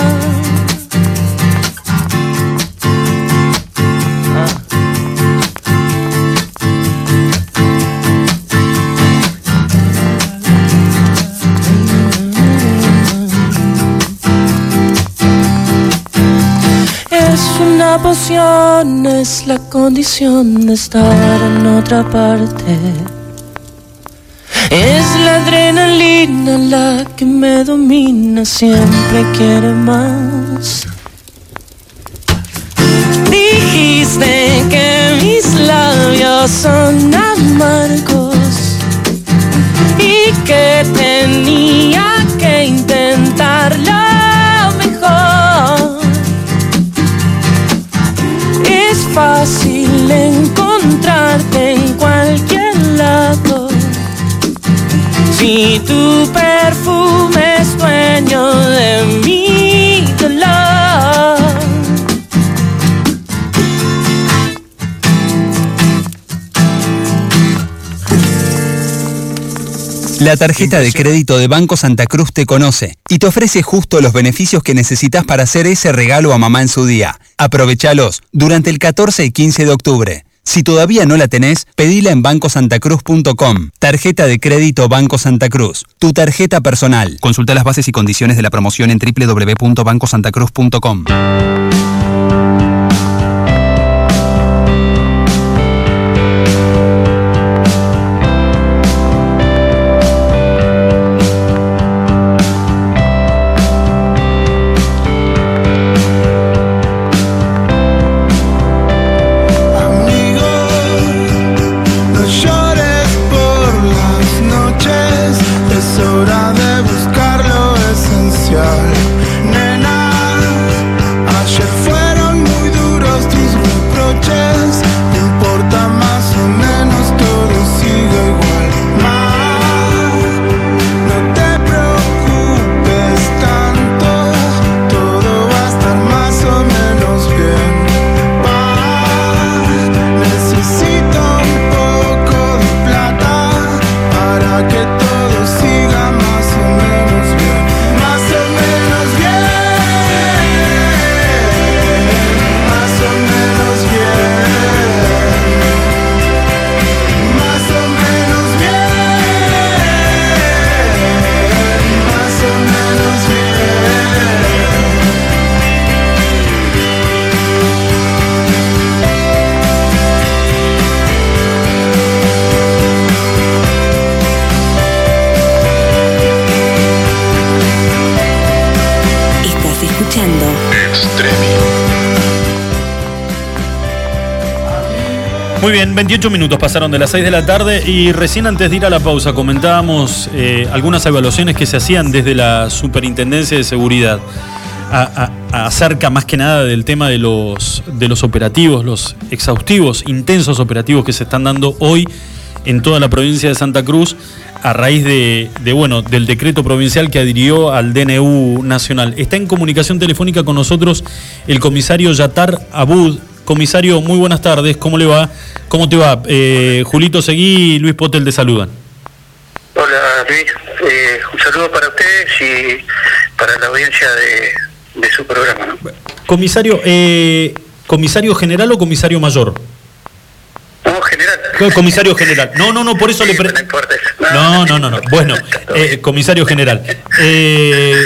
Es una poción, es la condición de estar en otra parte. La adrenalina la que me domina, siempre quiere más. Dijiste que mis labios son amargos y que tenía que intentar lo mejor. Es fácil encontrarte en cualquier lado. Si tu perfume es de mi dolor. La tarjeta de crédito de Banco Santa Cruz te conoce y te ofrece justo los beneficios que necesitas para hacer ese regalo a mamá en su día. Aprovechalos durante el 14 y 15 de octubre. Si todavía no la tenés, pedila en bancosantacruz.com. Tarjeta de crédito Banco Santa Cruz. Tu tarjeta personal. Consulta las bases y condiciones de la promoción en www.bancosantacruz.com. Muy bien, 28 minutos pasaron de las 6 de la tarde y recién antes de ir a la pausa comentábamos eh, algunas evaluaciones que se hacían desde la Superintendencia de Seguridad acerca más que nada del tema de los, de los operativos, los exhaustivos, intensos operativos que se están dando hoy en toda la provincia de Santa Cruz a raíz de, de, bueno, del decreto provincial que adhirió al DNU nacional. Está en comunicación telefónica con nosotros el comisario Yatar Abud. Comisario, muy buenas tardes, ¿cómo le va? ¿Cómo te va? Eh, Julito Seguí y Luis Potel te saludan. Hola Luis, Eh, un saludo para ustedes y para la audiencia de, de su programa. ¿no? Comisario, eh, ¿comisario general o comisario mayor? No, general. Co- Comisario general. No, no, no, por eso le pre- No, no, no, no. Bueno, eh, comisario general. Eh,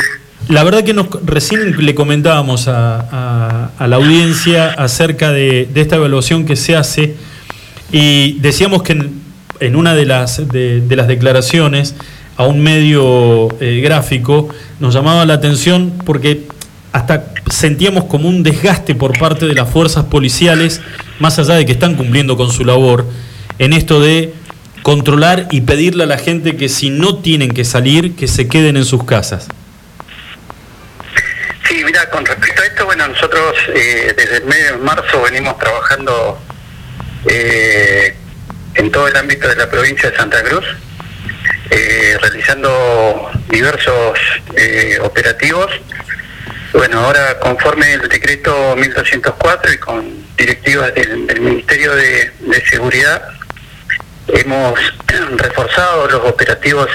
la verdad que nos, recién le comentábamos a, la audiencia acerca de, esta evaluación que se hace y decíamos que en, una de las, de, de las declaraciones a un medio eh, gráfico nos llamaba la atención porque hasta sentíamos como un desgaste por parte de las fuerzas policiales, más allá de que están cumpliendo con su labor, en esto de controlar y pedirle a la gente que si no tienen que salir, que se queden en sus casas. Con respecto a esto, bueno, nosotros eh, desde el mes de marzo venimos trabajando eh, en todo el ámbito de la provincia de Santa Cruz, eh, realizando diversos operativos. Bueno, ahora conforme el decreto 1204 y con directivas del, Ministerio de, de Seguridad, hemos reforzado los operativos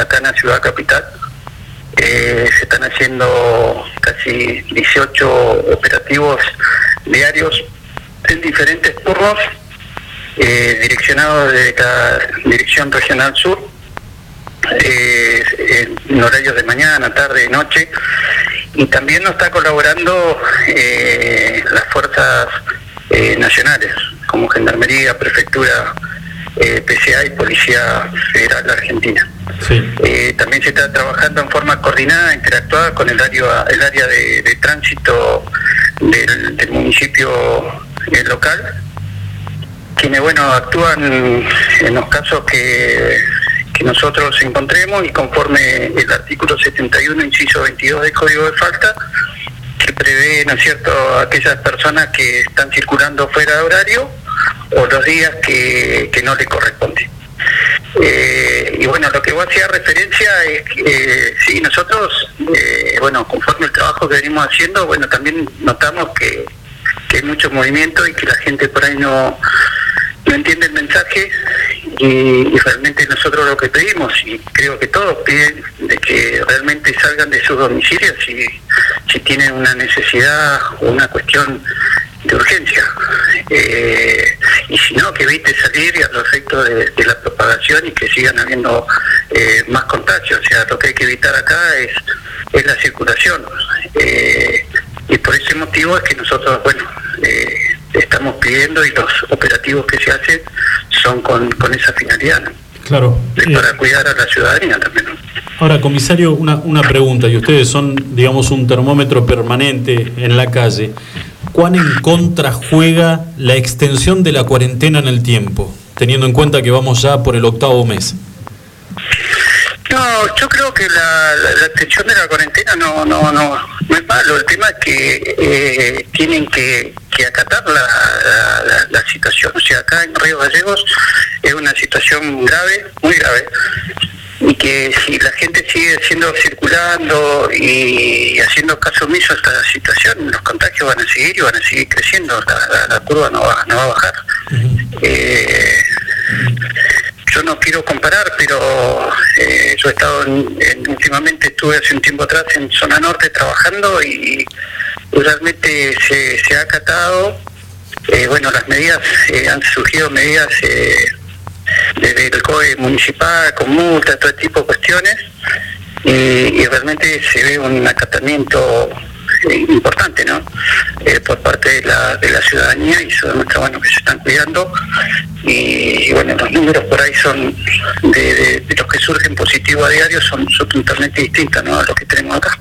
acá en la ciudad capital. Eh, se están haciendo casi 18 operativos diarios en diferentes turnos, eh, direccionados de la Dirección Regional Sur, eh, en horarios de mañana, tarde, noche, y también nos está colaborando eh, las fuerzas nacionales, como Gendarmería, Prefectura, eh, PCA y Policía Federal Argentina. Eh, también se está trabajando en forma coordinada, interactuada con el área, el área de, de tránsito del, del municipio eh, local, quienes bueno actúan en los casos que, que nosotros encontremos y conforme el artículo 71, inciso 22 del Código de Falta, que prevé, ¿no es cierto?, aquellas personas que están circulando fuera de horario o los días que, que no le corresponde. Eh, y bueno, lo que vos hacías referencia es que eh, sí, nosotros, eh, bueno, conforme el trabajo que venimos haciendo, bueno, también notamos que, que hay mucho movimiento y que la gente por ahí no, no entiende el mensaje y, y realmente nosotros lo que pedimos, y creo que todos piden, de que realmente salgan de sus domicilios si, si tienen una necesidad o una cuestión de urgencia. Eh, y si no, que evite salir y a los efectos de, de la propagación y que sigan habiendo eh, más contagios. O sea, lo que hay que evitar acá es, es la circulación. Eh, y por ese motivo es que nosotros, bueno, eh, estamos pidiendo y los operativos que se hacen son con, con esa finalidad, ¿no? Claro. Es para cuidar a la ciudadanía también. ¿no? Ahora, comisario, una, una pregunta, y ustedes son, digamos, un termómetro permanente en la calle. ¿Cuán en contra juega la extensión de la cuarentena en el tiempo, teniendo en cuenta que vamos ya por el octavo mes? No, yo creo que la, extensión de la cuarentena no, no, no, no es malo. El tema es que eh, tienen que, que acatar la, la, la- la situación. O sea, acá en Río Gallegos es una situación grave, muy grave. Que si la gente sigue siendo circulando y haciendo caso omiso a esta situación, los contagios van a seguir y van a seguir creciendo. La, la- la curva no va, no va a bajar. Eh, yo no quiero comparar, pero eh, yo he estado en- en- últimamente estuve hace un tiempo atrás en zona norte trabajando y realmente se, se ha acatado. eh, bueno, las medidas eh, han surgido medidas eh, desde el COE municipal con multas, todo tipo de cuestiones y, y realmente se ve un acatamiento eh, importante, ¿no? Eh, por parte de la, de la ciudadanía y eso demuestra, bueno, que se están cuidando y, bueno, los números por ahí son de, de- de los que surgen positivos a diario son, son totalmente distintos, ¿no? A los que tenemos acá.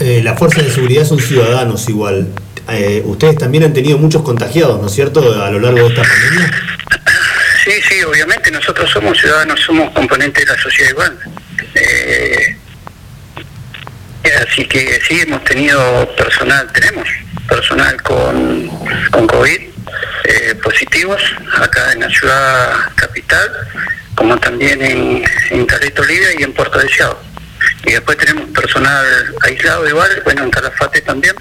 Eh, las fuerzas de seguridad son ciudadanos igual. eh, ustedes también han tenido muchos contagiados, ¿no es cierto?, a lo largo de esta pandemia. Sí, sí, obviamente nosotros somos ciudadanos, somos componentes de la sociedad igual. Eh, así que sí, hemos tenido personal, tenemos personal con, COVID eh, positivos acá en la ciudad capital, como también en, en Caleta y en Puerto Deseado. Y después tenemos personal aislado igual, bueno, en Calafate también.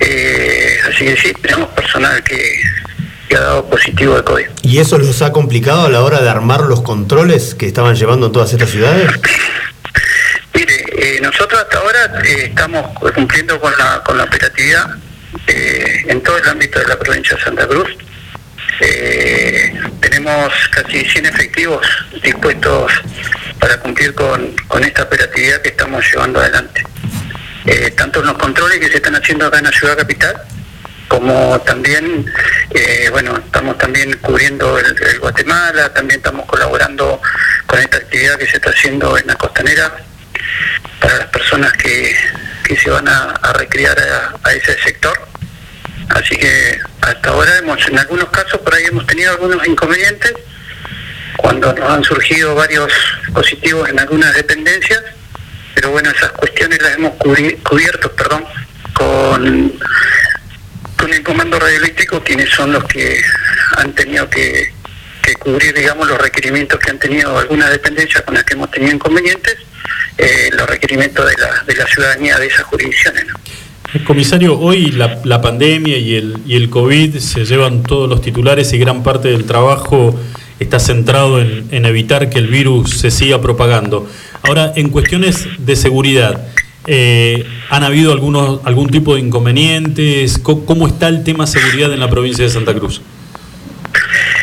Eh, así que sí, tenemos personal que, que ha dado positivo de COVID. ¿Y eso los ha complicado a la hora de armar los controles que estaban llevando en todas estas ciudades? Eh, nosotros hasta ahora eh, estamos cumpliendo con la, con la operatividad eh, en todo el ámbito de la provincia de Santa Cruz. Eh, tenemos casi 100 efectivos dispuestos para cumplir con, con esta operatividad que estamos llevando adelante. Eh, tanto en los controles que se están haciendo acá en la ciudad capital, como también, eh, bueno, estamos también cubriendo el, Guatemala, también estamos colaborando con esta actividad que se está haciendo en la costanera para las personas que, que se van a, a recrear a, a ese sector. Así que hasta ahora hemos, en algunos casos por ahí hemos tenido algunos inconvenientes cuando nos han surgido varios positivos en algunas dependencias, pero bueno, esas cuestiones las hemos cubierto, perdón, con, con el comando radioeléctrico, quienes son los que han tenido que, cubrir, digamos, los requerimientos que han tenido algunas dependencias con las que hemos tenido inconvenientes, eh, los requerimientos de la, de la ciudadanía de esas jurisdicciones. ¿no? Comisario, hoy la, la pandemia y el, y el COVID se llevan todos los titulares y gran parte del trabajo está centrado en, en evitar que el virus se siga propagando. Ahora, en cuestiones de seguridad, eh, ¿han habido algunos, algún tipo de inconvenientes? ¿Cómo, cómo está el tema seguridad en la provincia de Santa Cruz?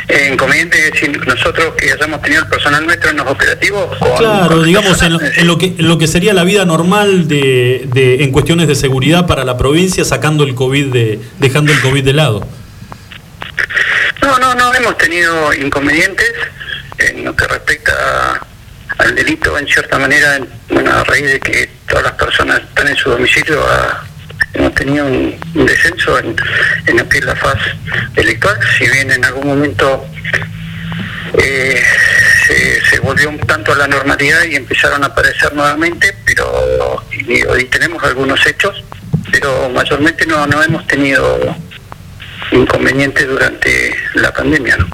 Eh, inconveniente es decir, nosotros que hayamos tenido el personal nuestro en los operativos. con- Claro, digamos, en, lo- personas, en lo que, en lo que sería la vida normal de, de- en cuestiones de seguridad para la provincia, sacando el COVID de, dejando el COVID de lado. No, no, no hemos tenido inconvenientes en lo que respecta a- al delito, en cierta manera, en- bueno, a raíz de que todas las personas están en su domicilio, a- hemos tenido un, descenso en, en lo la faz delictual, si bien en algún momento eh, se, se volvió un tanto a la normalidad y empezaron a aparecer nuevamente, pero y, y tenemos algunos hechos, pero mayormente no, no hemos tenido inconvenientes durante la pandemia. ¿no?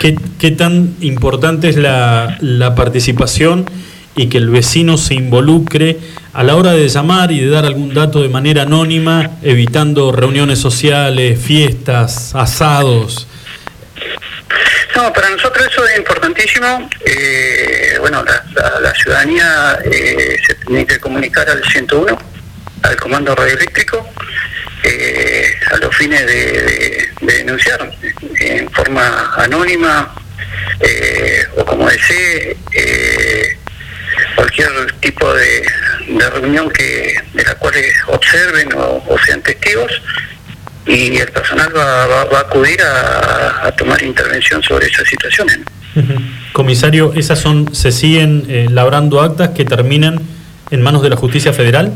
¿Qué, qué tan importante es la, la participación y que el vecino se involucre a la hora de llamar y de dar algún dato de manera anónima, evitando reuniones sociales, fiestas, asados? No, para nosotros eso es importantísimo. Eh, bueno, la, la- la ciudadanía eh, se tiene que comunicar al 101, al comando radioeléctrico, eh, a los fines de, de- de denunciar en forma anónima eh, o como desee eh, cualquier tipo de, reunión que de la cual observen o, sean testigos y el personal va, va- va a acudir a, tomar intervención sobre esas situaciones. Comisario, ¿esas son, se siguen eh, labrando actas que terminan en manos de la justicia federal?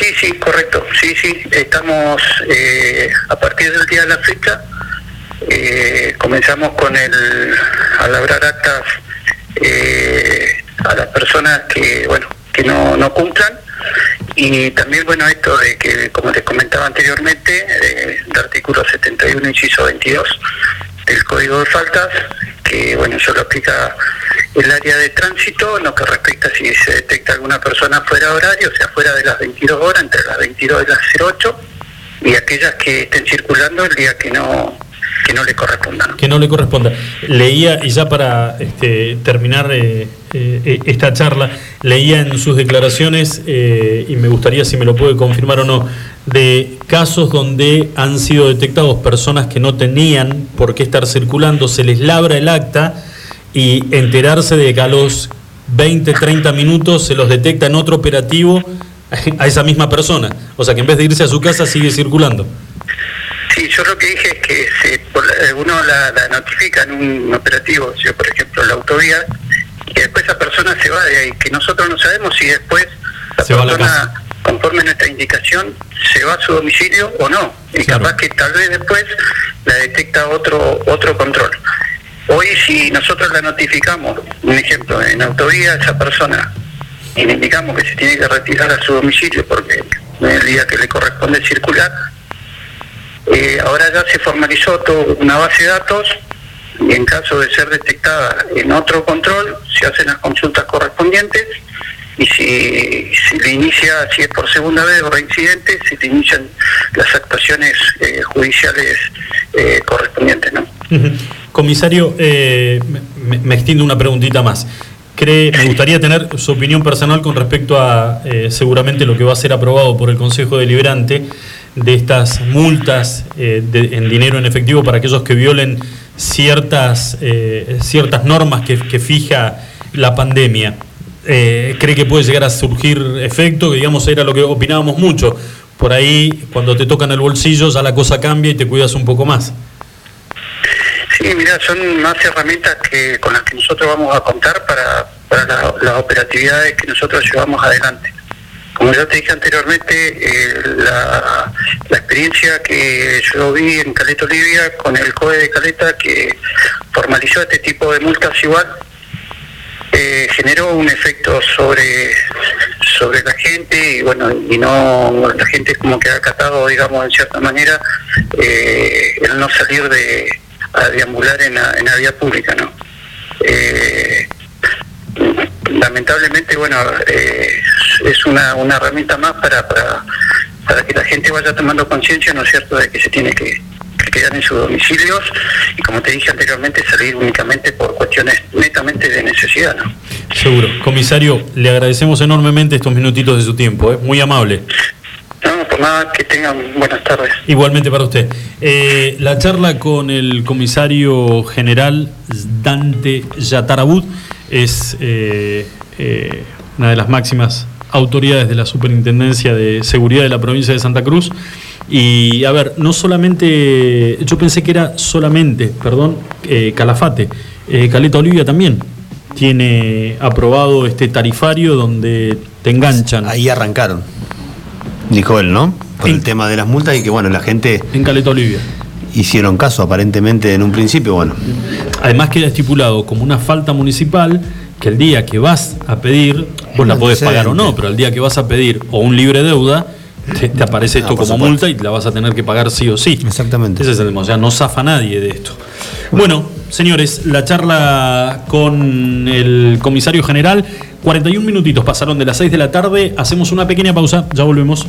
Sí, sí, correcto. Sí, sí, estamos eh, a partir del día de la fecha, eh, comenzamos con el a actas eh, a las personas que, bueno, que no, no cumplan y también, bueno, esto de que, como les comentaba anteriormente, eh, el artículo 71, inciso 22 del Código de Faltas, que, bueno, eso lo aplica el área de tránsito en lo que respecta si se detecta alguna persona fuera de horario, o sea, fuera de las 22 horas, entre las 22 y las 08, y aquellas que estén circulando el día que no que no le correspondan. que no le corresponda. Leía, y ya para este, terminar eh, eh, esta charla, leía en sus declaraciones, eh, y me gustaría si me lo puede confirmar o no, de casos donde han sido detectados personas que no tenían por qué estar circulando, se les labra el acta y enterarse de que a los 20, 30 minutos se los detecta en otro operativo a esa misma persona. O sea que en vez de irse a su casa sigue circulando. Sí, yo lo que dije es que se, por la- uno la, la notifica en un operativo, yo por ejemplo la autovía, y que después esa persona se va de ahí, que nosotros no sabemos si después la Se va a la persona conforme a nuestra indicación, se va a su domicilio o no. Y capaz que tal vez después la detecta otro, otro control. Hoy si nosotros la notificamos, un ejemplo, en autovía a esa persona y le indicamos que se tiene que retirar a su domicilio porque no es el día que le corresponde circular, eh, ahora ya se formalizó toda una base de datos y en caso de ser detectada en otro control se hacen las consultas correspondientes y si, si le inicia, si es por segunda vez o reincidente, se le inician las actuaciones eh, judiciales eh, correspondientes. ¿no? Comisario, eh, me, extiendo una preguntita más. Me gustaría tener su opinión personal con respecto a seguramente lo que va a ser aprobado por el Consejo Deliberante de estas multas eh, de- en dinero en efectivo para aquellos que violen ciertas, eh, ciertas normas que, fija la pandemia. Eh, ¿Cree que puede llegar a surgir efecto? Que digamos era lo que opinábamos mucho. Por ahí, cuando te tocan el bolsillo, ya la cosa cambia y te cuidas un poco más. Sí, mira, son más herramientas que con las que nosotros vamos a contar para, para la- las operatividades que nosotros llevamos adelante. Como ya te dije anteriormente, eh, la, experiencia que yo vi en Caleta Olivia con el COE de Caleta que formalizó este tipo de multas igual, eh, generó un efecto sobre sobre la gente y bueno y no la gente como que ha acatado digamos en cierta manera eh, el no salir de a deambular en la, en la vía pública no Eh, lamentablemente bueno eh, es una, una herramienta más para, para para que la gente vaya tomando conciencia no es cierto de que se tiene que que quedar en sus domicilios y como te dije anteriormente salir únicamente por cuestiones netamente de necesidad ¿no? Seguro. Comisario, le agradecemos enormemente estos minutitos de su tiempo, ¿eh? muy amable. No, por nada, que tengan buenas tardes. Igualmente para usted. Eh, la charla con el comisario general Dante Yatarabut es eh, eh, una de las máximas autoridades de la Superintendencia de Seguridad de la provincia de Santa Cruz. Y a ver, no solamente, yo pensé que era solamente, perdón, eh, Calafate, Caleta Olivia también tiene aprobado este tarifario donde te enganchan. Ahí arrancaron, dijo él, ¿no? Por el tema de las multas y que bueno, la gente... En Caleta Olivia. Hicieron caso aparentemente en un principio, bueno. Además queda estipulado como una falta municipal que el día que vas a pedir, vos la podés pagar o no, pero el día que vas a pedir o un libre deuda, te, te aparece esto Ah, por como supuesto. multa y la vas a tener que pagar sí o sí. Exactamente. Ese es el tema, o sea, no zafa nadie de esto. Bueno, señores, la charla con el comisario general, 41 minutitos pasaron de las 6 de la tarde, hacemos una pequeña pausa, ya volvemos.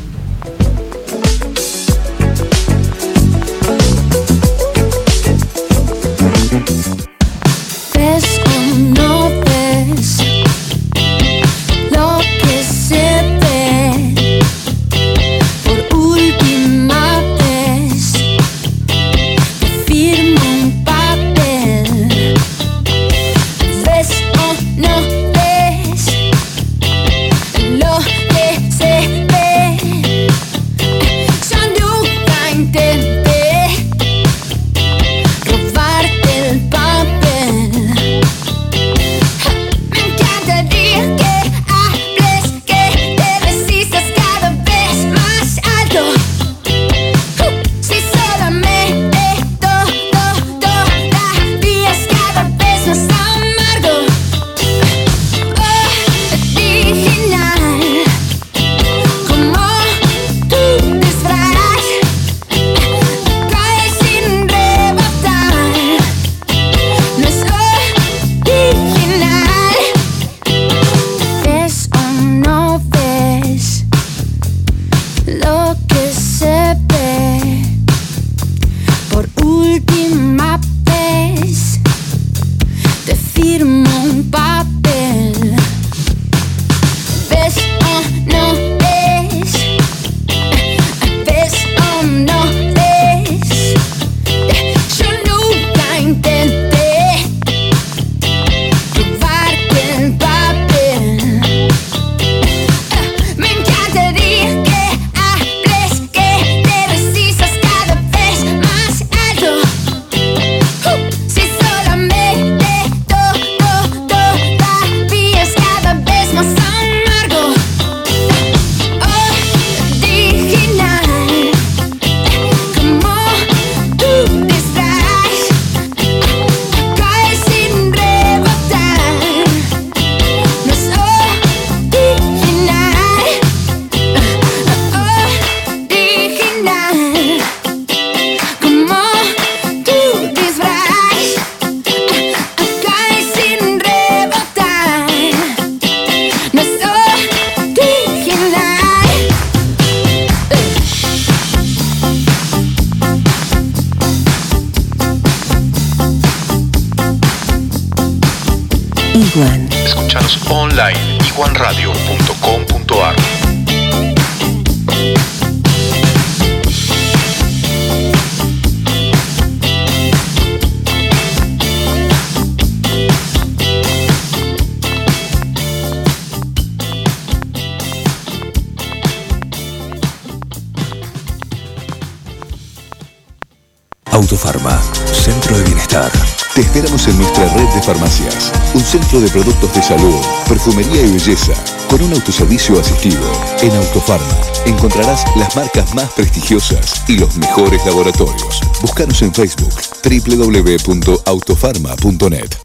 De productos de salud, perfumería y belleza, con un autoservicio asistido. En Autofarma encontrarás las marcas más prestigiosas y los mejores laboratorios. Búscanos en Facebook www.autofarma.net.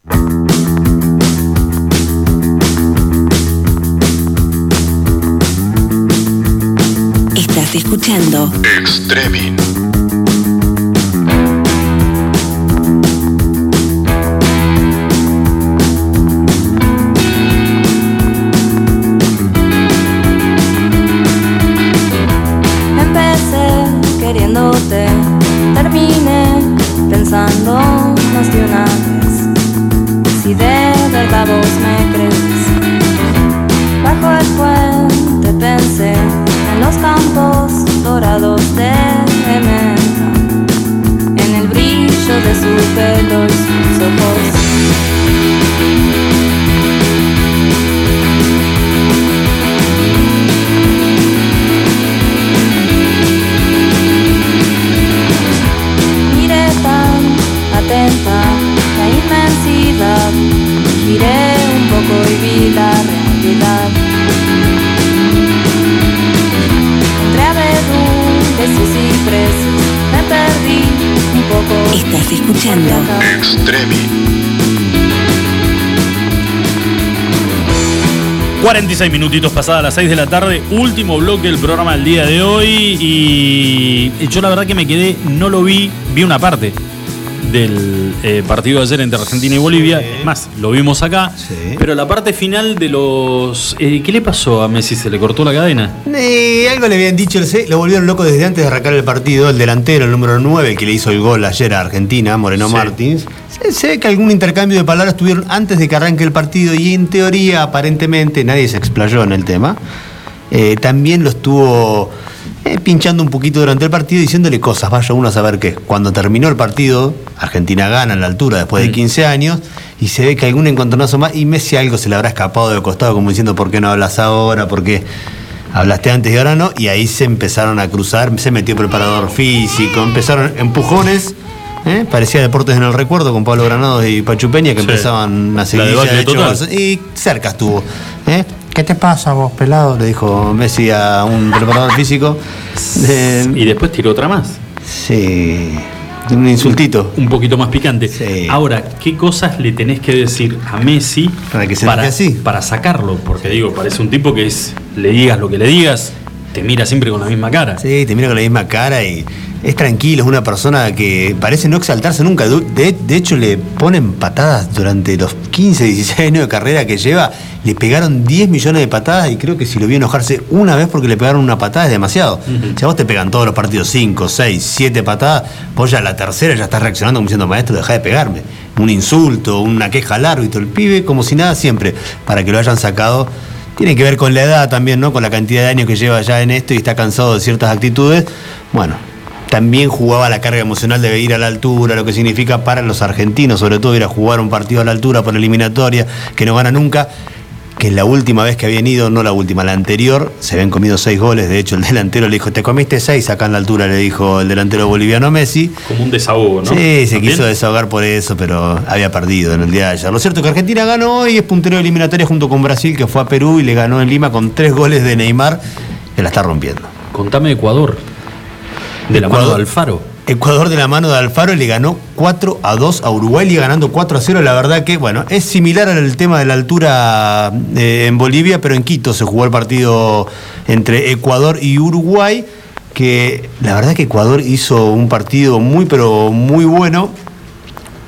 Estás escuchando Extremin. 46 minutitos pasadas las 6 de la tarde, último bloque del programa del día de hoy y yo la verdad que me quedé, no lo vi, vi una parte del eh, partido de ayer entre Argentina y Bolivia, más lo vimos acá, pero la parte final de los... eh, ¿Qué le pasó a Messi? ¿Se le cortó la cadena? Eh, algo le habían dicho, lo volvieron loco desde antes de arrancar el partido, el delantero, el número 9, el que le hizo el gol ayer a Argentina, Moreno Martins. Se, se ve que algún intercambio de palabras tuvieron antes de que arranque el partido y en teoría, aparentemente, nadie se explayó en el tema. También lo estuvo eh, pinchando un poquito durante el partido, diciéndole cosas, vaya uno a saber qué. Cuando terminó el partido, Argentina gana en la altura después de 15 años, y se ve que algún encontronazo más, y Messi algo se le habrá escapado de costado, como diciendo, ¿por qué no hablas ahora? ¿Por qué hablaste antes y ahora no? Y ahí se empezaron a cruzar, se metió preparador físico, empezaron empujones. ¿eh? Parecía Deportes en el Recuerdo con Pablo Granados y Pachu Peña que Sí. empezaban a seguir y cerca estuvo. ¿eh? ¿Qué te pasa vos, pelado? Le dijo Messi a un preparador físico. y después tiró otra más. Sí. Un insultito. Un poquito más picante. Ahora, ¿qué cosas le tenés que decir a Messi para, que se para, para sacarlo? Porque digo, parece un tipo que es, le digas lo que le digas, te mira siempre con la misma cara. Sí, te mira con la misma cara y es tranquilo, es una persona que parece no exaltarse nunca. De, de hecho, le ponen patadas durante los 15, 16 años de carrera que lleva. Le pegaron 10 millones de patadas y creo que si lo vio enojarse una vez porque le pegaron una patada es demasiado. Si a vos te pegan todos los partidos 5, 6, 7 patadas, vos ya la tercera ya estás reaccionando como diciendo, maestro, deja de pegarme. Un insulto, una queja al árbitro, el pibe, como si nada siempre, para que lo hayan sacado. Tiene que ver con la edad también, ¿no? Con la cantidad de años que lleva ya en esto y está cansado de ciertas actitudes. Bueno, también jugaba la carga emocional de ir a la altura, lo que significa para los argentinos, sobre todo ir a jugar un partido a la altura por eliminatoria, que no gana nunca. Que la última vez que habían ido, no la última, la anterior, se habían comido seis goles. De hecho, el delantero le dijo: Te comiste seis acá en la altura, le dijo el delantero boliviano Messi. Como un desahogo, ¿no? Sí, se ¿También? quiso desahogar por eso, pero había perdido en el día de ayer. Lo cierto es que Argentina ganó y es puntero de eliminatoria junto con Brasil, que fue a Perú y le ganó en Lima con tres goles de Neymar, que la está rompiendo. Contame Ecuador. De la mano de Alfaro. Ecuador de la mano de Alfaro le ganó 4 a 2 a Uruguay, y ganando 4 a 0. La verdad que, bueno, es similar al tema de la altura eh, en Bolivia, pero en Quito se jugó el partido entre Ecuador y Uruguay, que la verdad que Ecuador hizo un partido muy, pero muy bueno.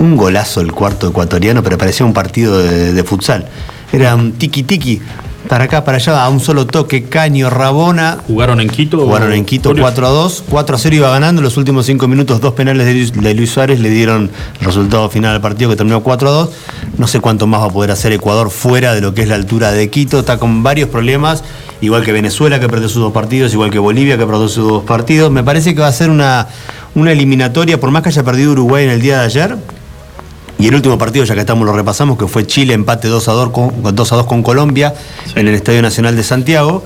Un golazo el cuarto ecuatoriano, pero parecía un partido de, de futsal. Era un tiki-tiki. Para acá, para allá, a un solo toque, Caño, Rabona. ¿Jugaron en Quito? Jugaron en Quito Julio? 4 a 2. 4 a 0 iba ganando. En los últimos 5 minutos, dos penales de Luis, de Luis Suárez le dieron el resultado final al partido que terminó 4 a 2. No sé cuánto más va a poder hacer Ecuador fuera de lo que es la altura de Quito. Está con varios problemas, igual que Venezuela que perdió sus dos partidos, igual que Bolivia que perdió sus dos partidos. Me parece que va a ser una, una eliminatoria, por más que haya perdido Uruguay en el día de ayer. Y el último partido, ya que estamos, lo repasamos, que fue Chile, empate 2 a 2 con, 2 a 2 con Colombia en el Estadio Nacional de Santiago.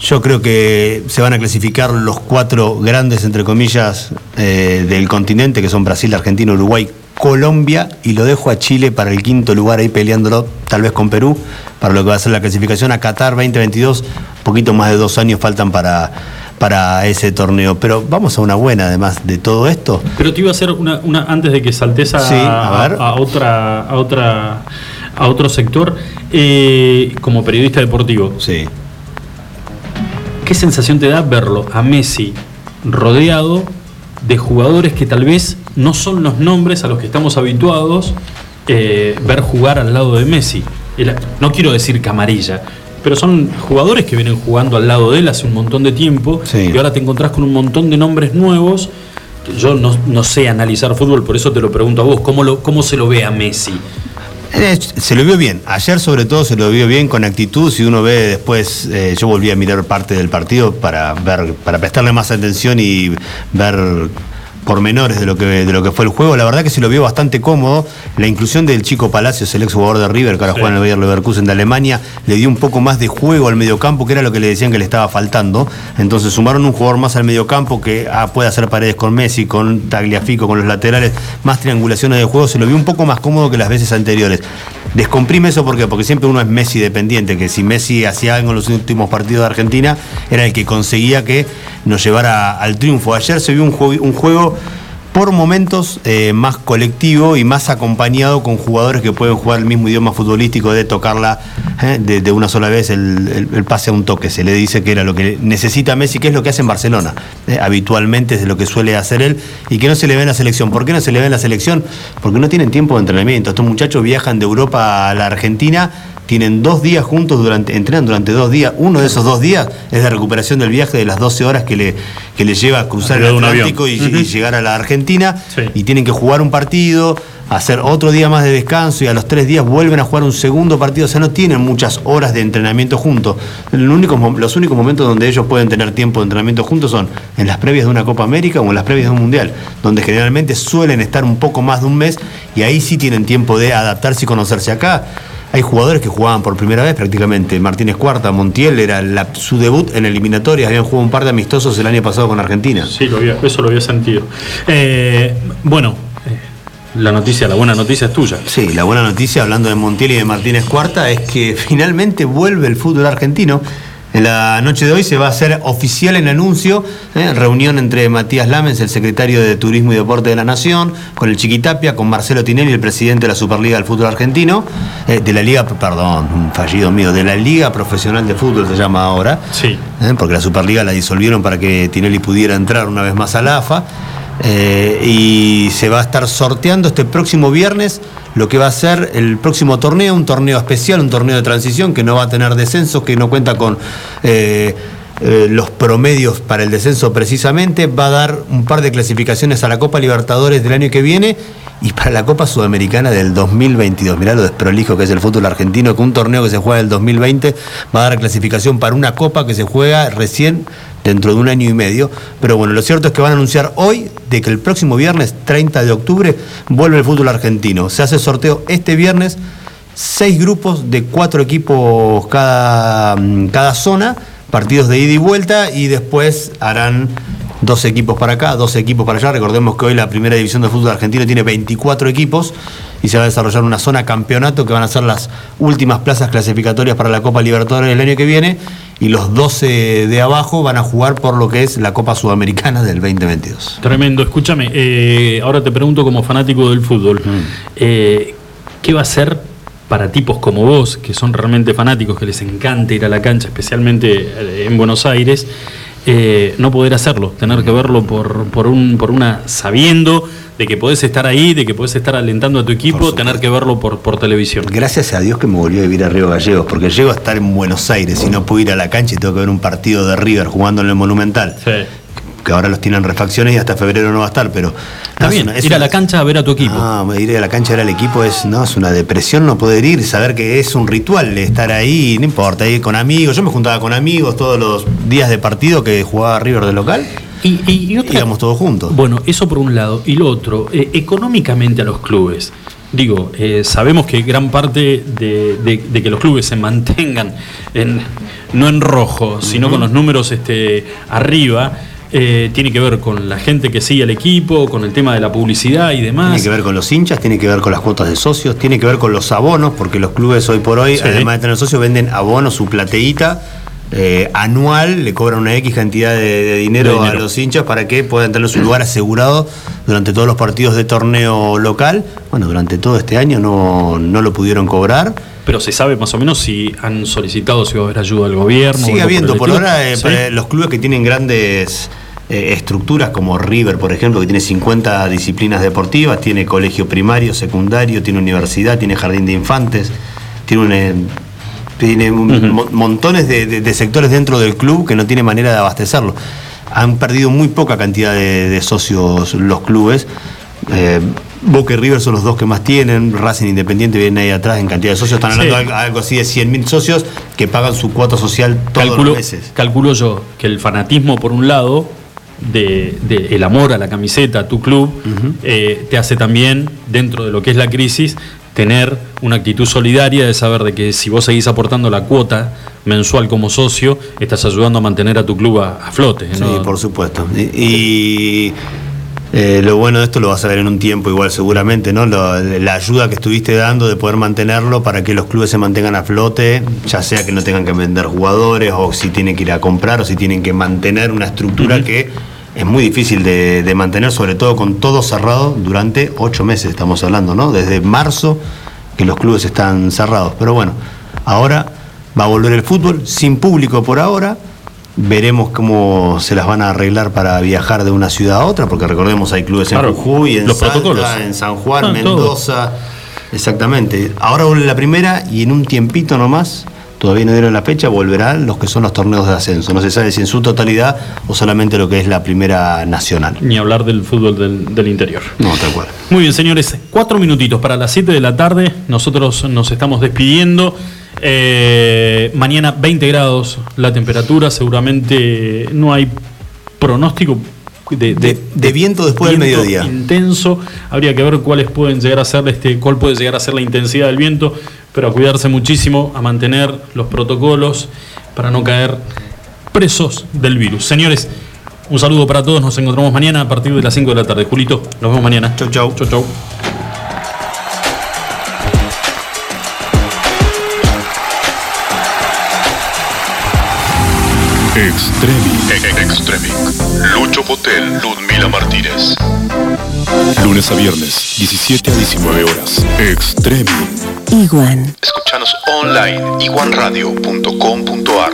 Yo creo que se van a clasificar los cuatro grandes, entre comillas, eh, del continente, que son Brasil, Argentina, Uruguay, Colombia, y lo dejo a Chile para el quinto lugar ahí peleándolo, tal vez con Perú, para lo que va a ser la clasificación a Qatar 2022. poquito más de dos años faltan para, para ese torneo. Pero vamos a una buena, además de todo esto. Pero te iba a hacer una, una antes de que saltes a, Sí, a otra, a otra, a otro sector, eh, como periodista deportivo. Sí. ¿Qué sensación te da verlo a Messi rodeado de jugadores que tal vez no son los nombres a los que estamos habituados eh, ver jugar al lado de Messi? El- no quiero decir camarilla, pero son jugadores que vienen jugando al lado de él hace un montón de tiempo y ahora te encontrás con un montón de nombres nuevos. Yo no, no sé analizar fútbol, por eso te lo pregunto a vos. ¿Cómo, lo, cómo se lo ve a Messi? Eh, Se lo vio bien. Ayer, sobre todo, se lo vio bien con actitud. Si uno ve después, eh, yo volví a mirar parte del partido para ver, para prestarle más atención y ver pormenores de lo que de lo que fue el juego. La verdad que se lo vio bastante cómodo. La inclusión del chico Palacios, el ex jugador de River, que ahora juega en el Bayer Leverkusen de Alemania, le dio un poco más de juego al mediocampo, que era lo que le decían que le estaba faltando. Entonces sumaron un jugador más al mediocampo que ah, puede hacer paredes con Messi, con Tagliafico, con los laterales, más triangulaciones de juego. Se lo vio un poco más cómodo que las veces anteriores. Descomprime eso ¿por qué? porque siempre uno es Messi dependiente, que si Messi hacía algo en los últimos partidos de Argentina, era el que conseguía que nos llevara al triunfo. Ayer se vio un juego, un juego por momentos eh, más colectivo y más acompañado con jugadores que pueden jugar el mismo idioma futbolístico de tocarla eh, de, una sola vez el, pase a un toque. Se le dice que era lo que necesita Messi, que es lo que hace en Barcelona. eh, habitualmente es lo que suele hacer él y que no se le ve en la selección. ¿Por qué no se le ve en la selección? Porque no tienen tiempo de entrenamiento. Estos muchachos viajan de Europa a la Argentina. Tienen dos días juntos, durante, entrenan durante dos días. Uno de esos dos días es de recuperación del viaje de las 12 horas que le, que le lleva a cruzar el Atlántico y, llegar a la Argentina y tienen que jugar un partido, hacer otro día más de descanso y a los tres días vuelven a jugar un segundo partido. O sea, no tienen muchas horas de entrenamiento juntos. El único mo- los únicos momentos donde ellos pueden tener tiempo de entrenamiento juntos son en las previas de una Copa América o en las previas de un Mundial, donde generalmente suelen estar un poco más de un mes y ahí sí tienen tiempo de adaptarse y conocerse acá. Hay jugadores que jugaban por primera vez prácticamente. Martínez Cuarta, Montiel era la- su debut en eliminatorias. Habían jugado un par de amistosos el año pasado con Argentina. Sí, lo había- eso lo había sentido. Eh, bueno, eh, la noticia, la buena noticia es tuya. Sí, la buena noticia, hablando de Montiel y de Martínez Cuarta, es que finalmente vuelve el fútbol argentino. En la noche de hoy se va a hacer oficial en anuncio, ¿eh? reunión entre Matías Lamens, el secretario de Turismo y Deporte de la Nación, con el Chiquitapia, con Marcelo Tinelli, el presidente de la Superliga del Fútbol Argentino, eh, de la Liga, perdón, un fallido mío, de la Liga Profesional de Fútbol se llama ahora, Sí. ¿eh? porque la Superliga la disolvieron para que Tinelli pudiera entrar una vez más a la AFA. Eh, y se va a estar sorteando este próximo viernes lo que va a ser el próximo torneo, un torneo especial, un torneo de transición que no va a tener descenso, que no cuenta con eh, eh, los promedios para el descenso precisamente, va a dar un par de clasificaciones a la Copa Libertadores del año que viene y para la Copa Sudamericana del 2022. Mirá lo desprolijo que es el fútbol argentino, que un torneo que se juega el 2020 va a dar clasificación para una Copa que se juega recién dentro de un año y medio. Pero bueno, lo cierto es que van a anunciar hoy de que el próximo viernes, 30 de octubre, vuelve el fútbol argentino. Se hace sorteo este viernes, seis grupos de cuatro equipos cada, mm, cada zona, partidos de ida y vuelta, y después harán dos equipos para acá, dos equipos para allá. Recordemos que hoy la primera división de fútbol argentino tiene 24 equipos y se va a desarrollar una zona campeonato que van a ser las últimas plazas clasificatorias para la Copa Libertadores del año que viene y los 12 de abajo van a jugar por lo que es la Copa Sudamericana del 2022. Tremendo, escúchame, eh, ahora te pregunto como fanático del fútbol, eh, ¿qué va a ser para tipos como vos, que son realmente fanáticos, que les encanta ir a la cancha, especialmente eh, en Buenos Aires, eh, no poder hacerlo, tener que verlo por, por, un, por una sabiendo de que podés estar ahí, de que podés estar alentando a tu equipo, tener que verlo por, por televisión. Gracias a Dios que me volvió a vivir a Río Gallegos, porque llego a estar en Buenos Aires y no puedo ir a la cancha y tengo que ver un partido de River jugando en el Monumental. Que ahora los tienen refacciones y hasta febrero no va a estar, pero. Está bien, ir a la cancha a ver a tu equipo. No, ir a la cancha a ver al equipo es, no, es una depresión no poder ir, saber que es un ritual estar ahí, no importa, ir con amigos. Yo me juntaba con amigos todos los días de partido que jugaba River de local. Y, y, y otra- íbamos todos juntos. Bueno, eso por un lado. Y lo otro, eh, económicamente a los clubes. Digo, eh, sabemos que gran parte de, de- de que los clubes se mantengan en, no en rojo, sino con los números este, arriba, eh, tiene que ver con la gente que sigue al equipo, con el tema de la publicidad y demás. Tiene que ver con los hinchas, tiene que ver con las cuotas de socios, tiene que ver con los abonos, porque los clubes hoy por hoy, Sí. además de tener socios, venden abonos, su plateíta eh, anual, le cobran una X cantidad de, de dinero, De dinero. a los hinchas para que puedan tener su lugar asegurado durante todos los partidos de torneo local. Bueno, durante todo este año no, no lo pudieron cobrar. Pero se sabe más o menos si han solicitado si va a haber ayuda del gobierno. Sigue habiendo, por ahora, eh, Sí. para los clubes que tienen grandes eh, estructuras como River, por ejemplo, que tiene 50 disciplinas deportivas, tiene colegio primario, secundario, tiene universidad, tiene jardín de infantes, tiene un, eh, tiene un mo- montones de, de- de sectores dentro del club que no tiene manera de abastecerlo. Han perdido muy poca cantidad de, de socios los clubes. Eh, Boca y River son los dos que más tienen, Racing Independiente viene ahí atrás en cantidad de socios, están hablando Sí. de algo, así de 100.000 socios que pagan su cuota social todos calculo, los meses. calculo yo que el fanatismo, por un lado, de, de el amor a la camiseta, a tu club, eh, te hace también, dentro de lo que es la crisis, tener una actitud solidaria de saber de que si vos seguís aportando la cuota mensual como socio, estás ayudando a mantener a tu club a, a flote. Sí, por supuesto. Y, y, eh, lo bueno de esto lo vas a ver en un tiempo igual seguramente, ¿no? Lo- la ayuda que estuviste dando de poder mantenerlo para que los clubes se mantengan a flote, ya sea que no tengan que vender jugadores o si tienen que ir a comprar o si tienen que mantener una estructura que es muy difícil de, de mantener, sobre todo con todo cerrado durante ocho meses, estamos hablando, ¿no? Desde marzo que los clubes están cerrados. Pero bueno, ahora va a volver el fútbol sin público por ahora. Veremos cómo se las van a arreglar para viajar de una ciudad a otra, porque recordemos hay clubes en Jujuy, en los Salta, protocolos. en San Juan, Ah. Mendoza. Exactamente. Ahora vuelve la primera y en un tiempito nomás, todavía no dieron la fecha, volverán los que son los torneos de ascenso. No se sabe si en su totalidad o solamente lo que es la primera nacional. Ni hablar del fútbol del, del interior. No, tal cual. Muy bien, señores, cuatro minutitos para las 7 de la tarde. Nosotros nos estamos despidiendo. Eh, mañana 20 grados la temperatura, seguramente no hay pronóstico de, de- De viento después del viento mediodía. intenso. Habría que ver cuáles pueden llegar a ser este, cuál puede llegar a ser la intensidad del viento, pero a cuidarse muchísimo, a mantener los protocolos para no caer presos del virus. Señores, un saludo para todos, nos encontramos mañana a partir de las 5 de la tarde. Julito, nos vemos mañana. Chau, chau. Chau, chau. Extremic. E Lucho Potel, Ludmila Martínez. Lunes a viernes, 17 a 19 horas. Extremic. Iguan. Escúchanos online, iguanradio.com.ar.